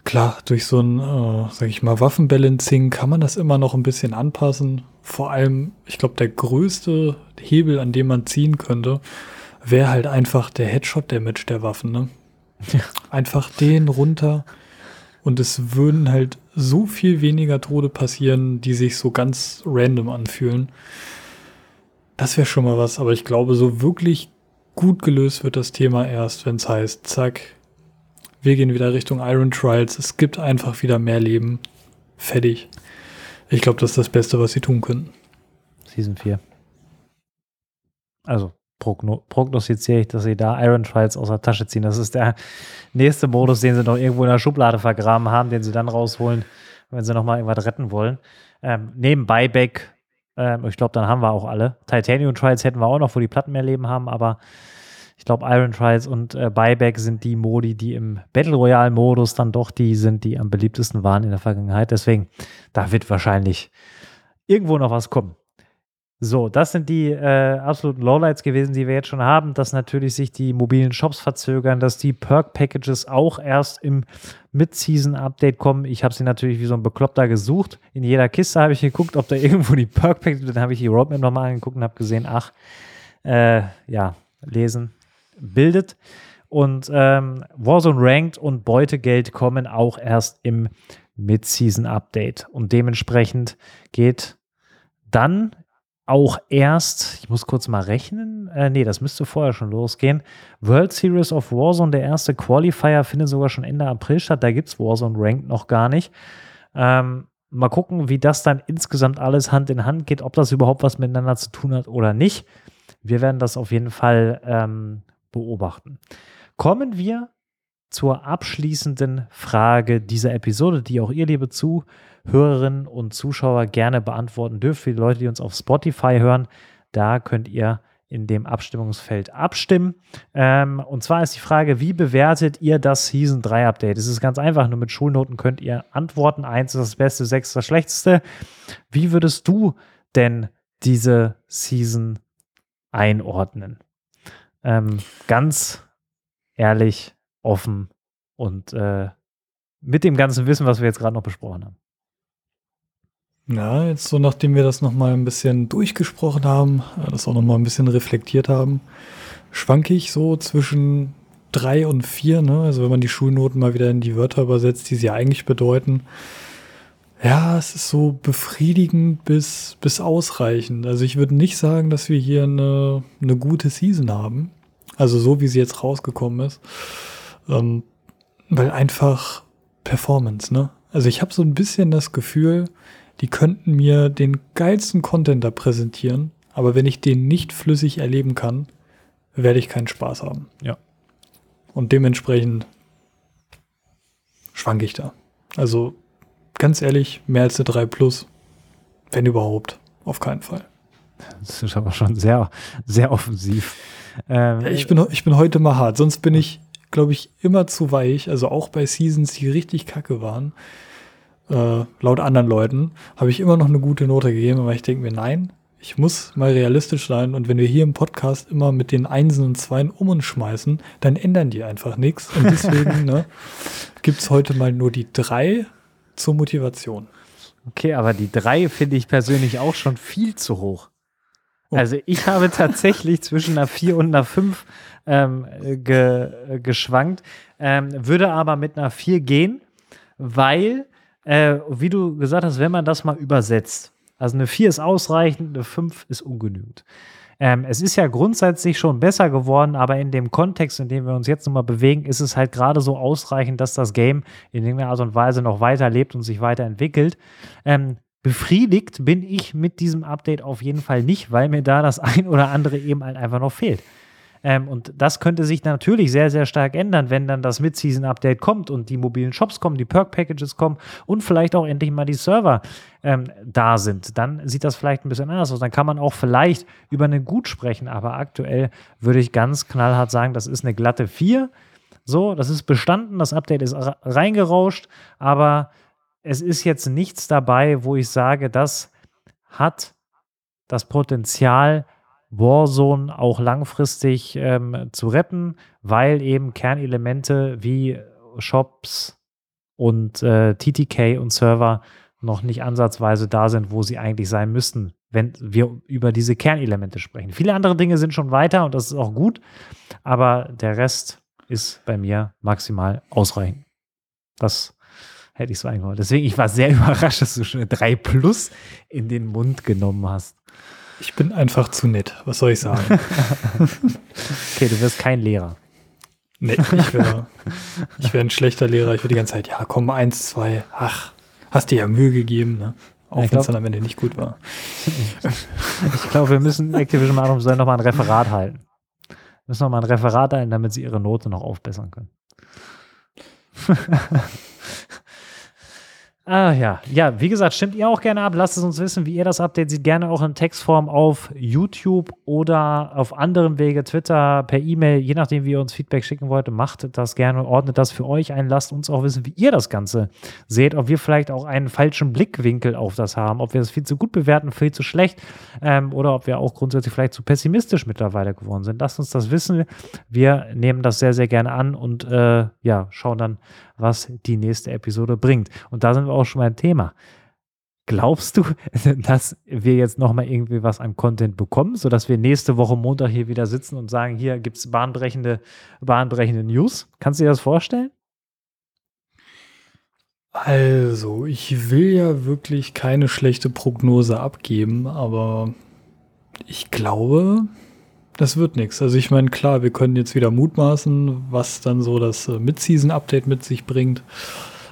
Klar, durch so ein, äh, sag ich mal, Waffenbalancing kann man das immer noch ein bisschen anpassen. Vor allem, ich glaube, der größte Hebel, an dem man ziehen könnte, wäre halt einfach der Headshot-Damage der Waffen, ne? Ja. Einfach den runter und es würden halt so viel weniger Tode passieren, die sich so ganz random anfühlen. Das wäre schon mal was, aber ich glaube, so wirklich gut gelöst wird das Thema erst, wenn es heißt, zack, wir gehen wieder Richtung Iron Trials, es gibt einfach wieder mehr Leben. Fertig. Ich glaube, das ist das Beste, was sie tun können. Season 4. Also progno prognostiziere ich, dass sie da Iron Trials aus der Tasche ziehen. Das ist der nächste Modus, den sie noch irgendwo in der Schublade vergraben haben, den sie dann rausholen, wenn sie nochmal irgendwas retten wollen. Ähm, neben Buyback ähm, ich glaube, dann haben wir auch alle. Titanium Trials hätten wir auch noch, wo die Platten mehr Leben haben, aber ich glaube, Iron Trials und äh, Buyback sind die Modi, die im Battle Royale-Modus dann doch die sind, die am beliebtesten waren in der Vergangenheit. Deswegen, da wird wahrscheinlich irgendwo noch was kommen. So, das sind die äh, absoluten Lowlights gewesen, die wir jetzt schon haben, dass natürlich sich die mobilen Shops verzögern, dass die Perk-Packages auch erst im Mid-Season-Update kommen. Ich habe sie natürlich wie so ein Bekloppter gesucht. In jeder Kiste habe ich geguckt, ob da irgendwo die Perk-Packages, dann habe ich die Roadmap nochmal angeguckt und habe gesehen, ach, äh, ja, lesen bildet. Und ähm, Warzone Ranked und Beutegeld kommen auch erst im Mid-Season-Update. Und dementsprechend geht dann auch erst, ich muss kurz mal rechnen, äh, nee, das müsste vorher schon losgehen. World Series of Warzone, der erste Qualifier, findet sogar schon Ende April statt. Da gibt es Warzone Ranked noch gar nicht. Ähm, mal gucken, wie das dann insgesamt alles Hand in Hand geht, ob das überhaupt was miteinander zu tun hat oder nicht. Wir werden das auf jeden Fall ähm, beobachten. Kommen wir zur abschließenden Frage dieser Episode, die auch ihr, liebe Zuhörer, Hörerinnen und Zuschauer gerne beantworten dürft. Für die Leute, die uns auf Spotify hören, da könnt ihr in dem Abstimmungsfeld abstimmen. Ähm, und zwar ist die Frage, wie bewertet ihr das Season 3 Update? Es ist ganz einfach, nur mit Schulnoten könnt ihr antworten. Eins ist das Beste, sechs ist das Schlechteste. Wie würdest du denn diese Season einordnen? Ähm, ganz ehrlich, offen und äh, mit dem ganzen Wissen, was wir jetzt gerade noch besprochen haben. Ja, jetzt so nachdem wir das nochmal ein bisschen durchgesprochen haben, äh, das auch nochmal ein bisschen reflektiert haben, schwanke ich so zwischen drei und vier, ne? Also wenn man die Schulnoten mal wieder in die Wörter übersetzt, die sie eigentlich bedeuten. Ja, es ist so befriedigend bis, bis ausreichend. Also ich würde nicht sagen, dass wir hier eine, eine gute Season haben. Also so, wie sie jetzt rausgekommen ist. Ähm, weil einfach Performance, ne? Also ich habe so ein bisschen das Gefühl, die könnten mir den geilsten Content da präsentieren, aber wenn ich den nicht flüssig erleben kann, werde ich keinen Spaß haben. Ja. Und dementsprechend schwanke ich da. Also ganz ehrlich, mehr als eine 3 Plus, wenn überhaupt, auf keinen Fall. Das ist aber schon sehr, sehr offensiv. Ähm, ich, bin, ich bin heute mal hart, sonst bin ich, glaube ich, immer zu weich. Also auch bei Seasons, die richtig kacke waren äh, laut anderen Leuten, habe ich immer noch eine gute Note gegeben, aber ich denke mir, nein, ich muss mal realistisch sein und wenn wir hier im Podcast immer mit den Einsen und Zweien um uns schmeißen, dann ändern die einfach nichts. Und deswegen ne, gibt es heute mal nur die drei zur Motivation. Okay, aber die drei finde ich persönlich auch schon viel zu hoch. Oh. Also ich habe tatsächlich zwischen einer 4 und einer 5 ähm, ge, geschwankt, ähm, würde aber mit einer 4 gehen, weil äh, wie du gesagt hast, wenn man das mal übersetzt, also eine 4 ist ausreichend, eine 5 ist ungenügend. Ähm, es ist ja grundsätzlich schon besser geworden, aber in dem Kontext, in dem wir uns jetzt nochmal bewegen, ist es halt gerade so ausreichend, dass das Game in irgendeiner Art und Weise noch weiterlebt und sich weiterentwickelt. Ähm, befriedigt bin ich mit diesem Update auf jeden Fall nicht, weil mir da das ein oder andere eben halt einfach noch fehlt. Ähm, und das könnte sich natürlich sehr, sehr stark ändern, wenn dann das Mid-Season-Update kommt und die mobilen Shops kommen, die Perk-Packages kommen und vielleicht auch endlich mal die Server ähm, da sind. Dann sieht das vielleicht ein bisschen anders aus. Dann kann man auch vielleicht über eine Gut sprechen. Aber aktuell würde ich ganz knallhart sagen, das ist eine glatte 4. So, das ist bestanden, das Update ist reingerauscht, aber es ist jetzt nichts dabei, wo ich sage, das hat das Potenzial, Warzone auch langfristig ähm, zu retten, weil eben Kernelemente wie Shops und äh, TTK und Server noch nicht ansatzweise da sind, wo sie eigentlich sein müssten, wenn wir über diese Kernelemente sprechen. Viele andere Dinge sind schon weiter und das ist auch gut, aber der Rest ist bei mir maximal ausreichend. Das hätte ich so eingebaut. Deswegen, ich war sehr überrascht, dass du schon eine 3 Plus in den Mund genommen hast. Ich bin einfach zu nett. Was soll ich sagen? okay, du wirst kein Lehrer. Nee, ich wäre wär ein schlechter Lehrer. Ich würde die ganze Zeit, ja, komm, eins, zwei, ach, hast dir ja Mühe gegeben, ne? Auch wenn es dann am Ende nicht gut war. ich glaube, wir müssen Activision Arm soll nochmal ein Referat halten. Wir müssen nochmal ein Referat halten, damit sie ihre Note noch aufbessern können. Ah ja, ja, wie gesagt, stimmt ihr auch gerne ab. Lasst es uns wissen, wie ihr das Update seht. Gerne auch in Textform auf YouTube oder auf anderem Wege, Twitter, per E-Mail, je nachdem, wie ihr uns Feedback schicken wollt. Macht das gerne, ordnet das für euch ein. Lasst uns auch wissen, wie ihr das Ganze seht. Ob wir vielleicht auch einen falschen Blickwinkel auf das haben. Ob wir es viel zu gut bewerten, viel zu schlecht. Ähm, oder ob wir auch grundsätzlich vielleicht zu pessimistisch mittlerweile geworden sind. Lasst uns das wissen. Wir nehmen das sehr, sehr gerne an und äh, ja, schauen dann, was die nächste Episode bringt. Und da sind wir auch schon beim Thema. Glaubst du, dass wir jetzt nochmal irgendwie was an Content bekommen, sodass wir nächste Woche Montag hier wieder sitzen und sagen, hier gibt es bahnbrechende, bahnbrechende News? Kannst du dir das vorstellen? Also, ich will ja wirklich keine schlechte Prognose abgeben, aber ich glaube, das wird nichts. Also ich meine, klar, wir können jetzt wieder mutmaßen, was dann so das äh, Mid-Season-Update mit sich bringt.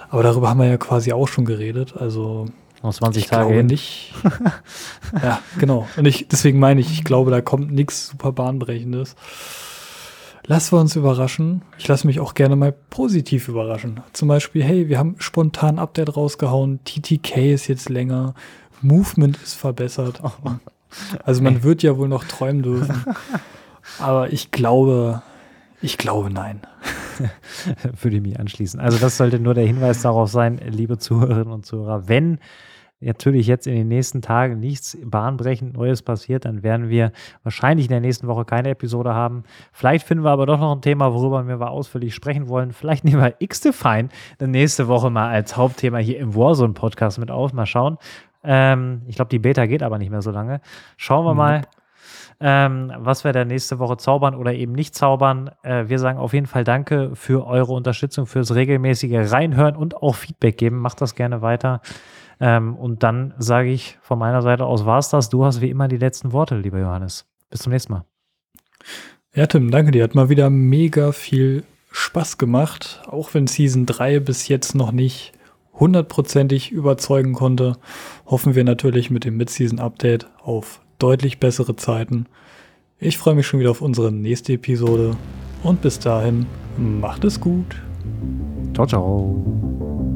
Aber darüber haben wir ja quasi auch schon geredet. Also aus 20 ich Tage glaube hin. nicht. ja, genau. Und ich, deswegen meine ich, ich glaube, da kommt nichts super bahnbrechendes. Lassen wir uns überraschen. Ich lasse mich auch gerne mal positiv überraschen. Zum Beispiel, hey, wir haben spontan Update rausgehauen. TTK ist jetzt länger. Movement ist verbessert. Oh. Also man wird ja wohl noch träumen dürfen. Aber ich glaube, ich glaube nein. Würde ich mich anschließen. Also das sollte nur der Hinweis darauf sein, liebe Zuhörerinnen und Zuhörer, wenn natürlich jetzt in den nächsten Tagen nichts bahnbrechend Neues passiert, dann werden wir wahrscheinlich in der nächsten Woche keine Episode haben. Vielleicht finden wir aber doch noch ein Thema, worüber wir mal ausführlich sprechen wollen. Vielleicht nehmen wir X-Define nächste Woche mal als Hauptthema hier im Warzone-Podcast mit auf. Mal schauen. Ähm, ich glaube, die Beta geht aber nicht mehr so lange. Schauen wir mal, ähm, was wir da nächste Woche zaubern oder eben nicht zaubern. Äh, wir sagen auf jeden Fall Danke für eure Unterstützung, fürs regelmäßige Reinhören und auch Feedback geben. Macht das gerne weiter. Ähm, und dann sage ich von meiner Seite aus, war es das. Du hast wie immer die letzten Worte, lieber Johannes. Bis zum nächsten Mal. Ja, Tim, danke dir. Hat mal wieder mega viel Spaß gemacht, auch wenn Season 3 bis jetzt noch nicht hundertprozentig überzeugen konnte, hoffen wir natürlich mit dem Mid-Season-Update auf deutlich bessere Zeiten. Ich freue mich schon wieder auf unsere nächste Episode und bis dahin macht es gut. Ciao, ciao.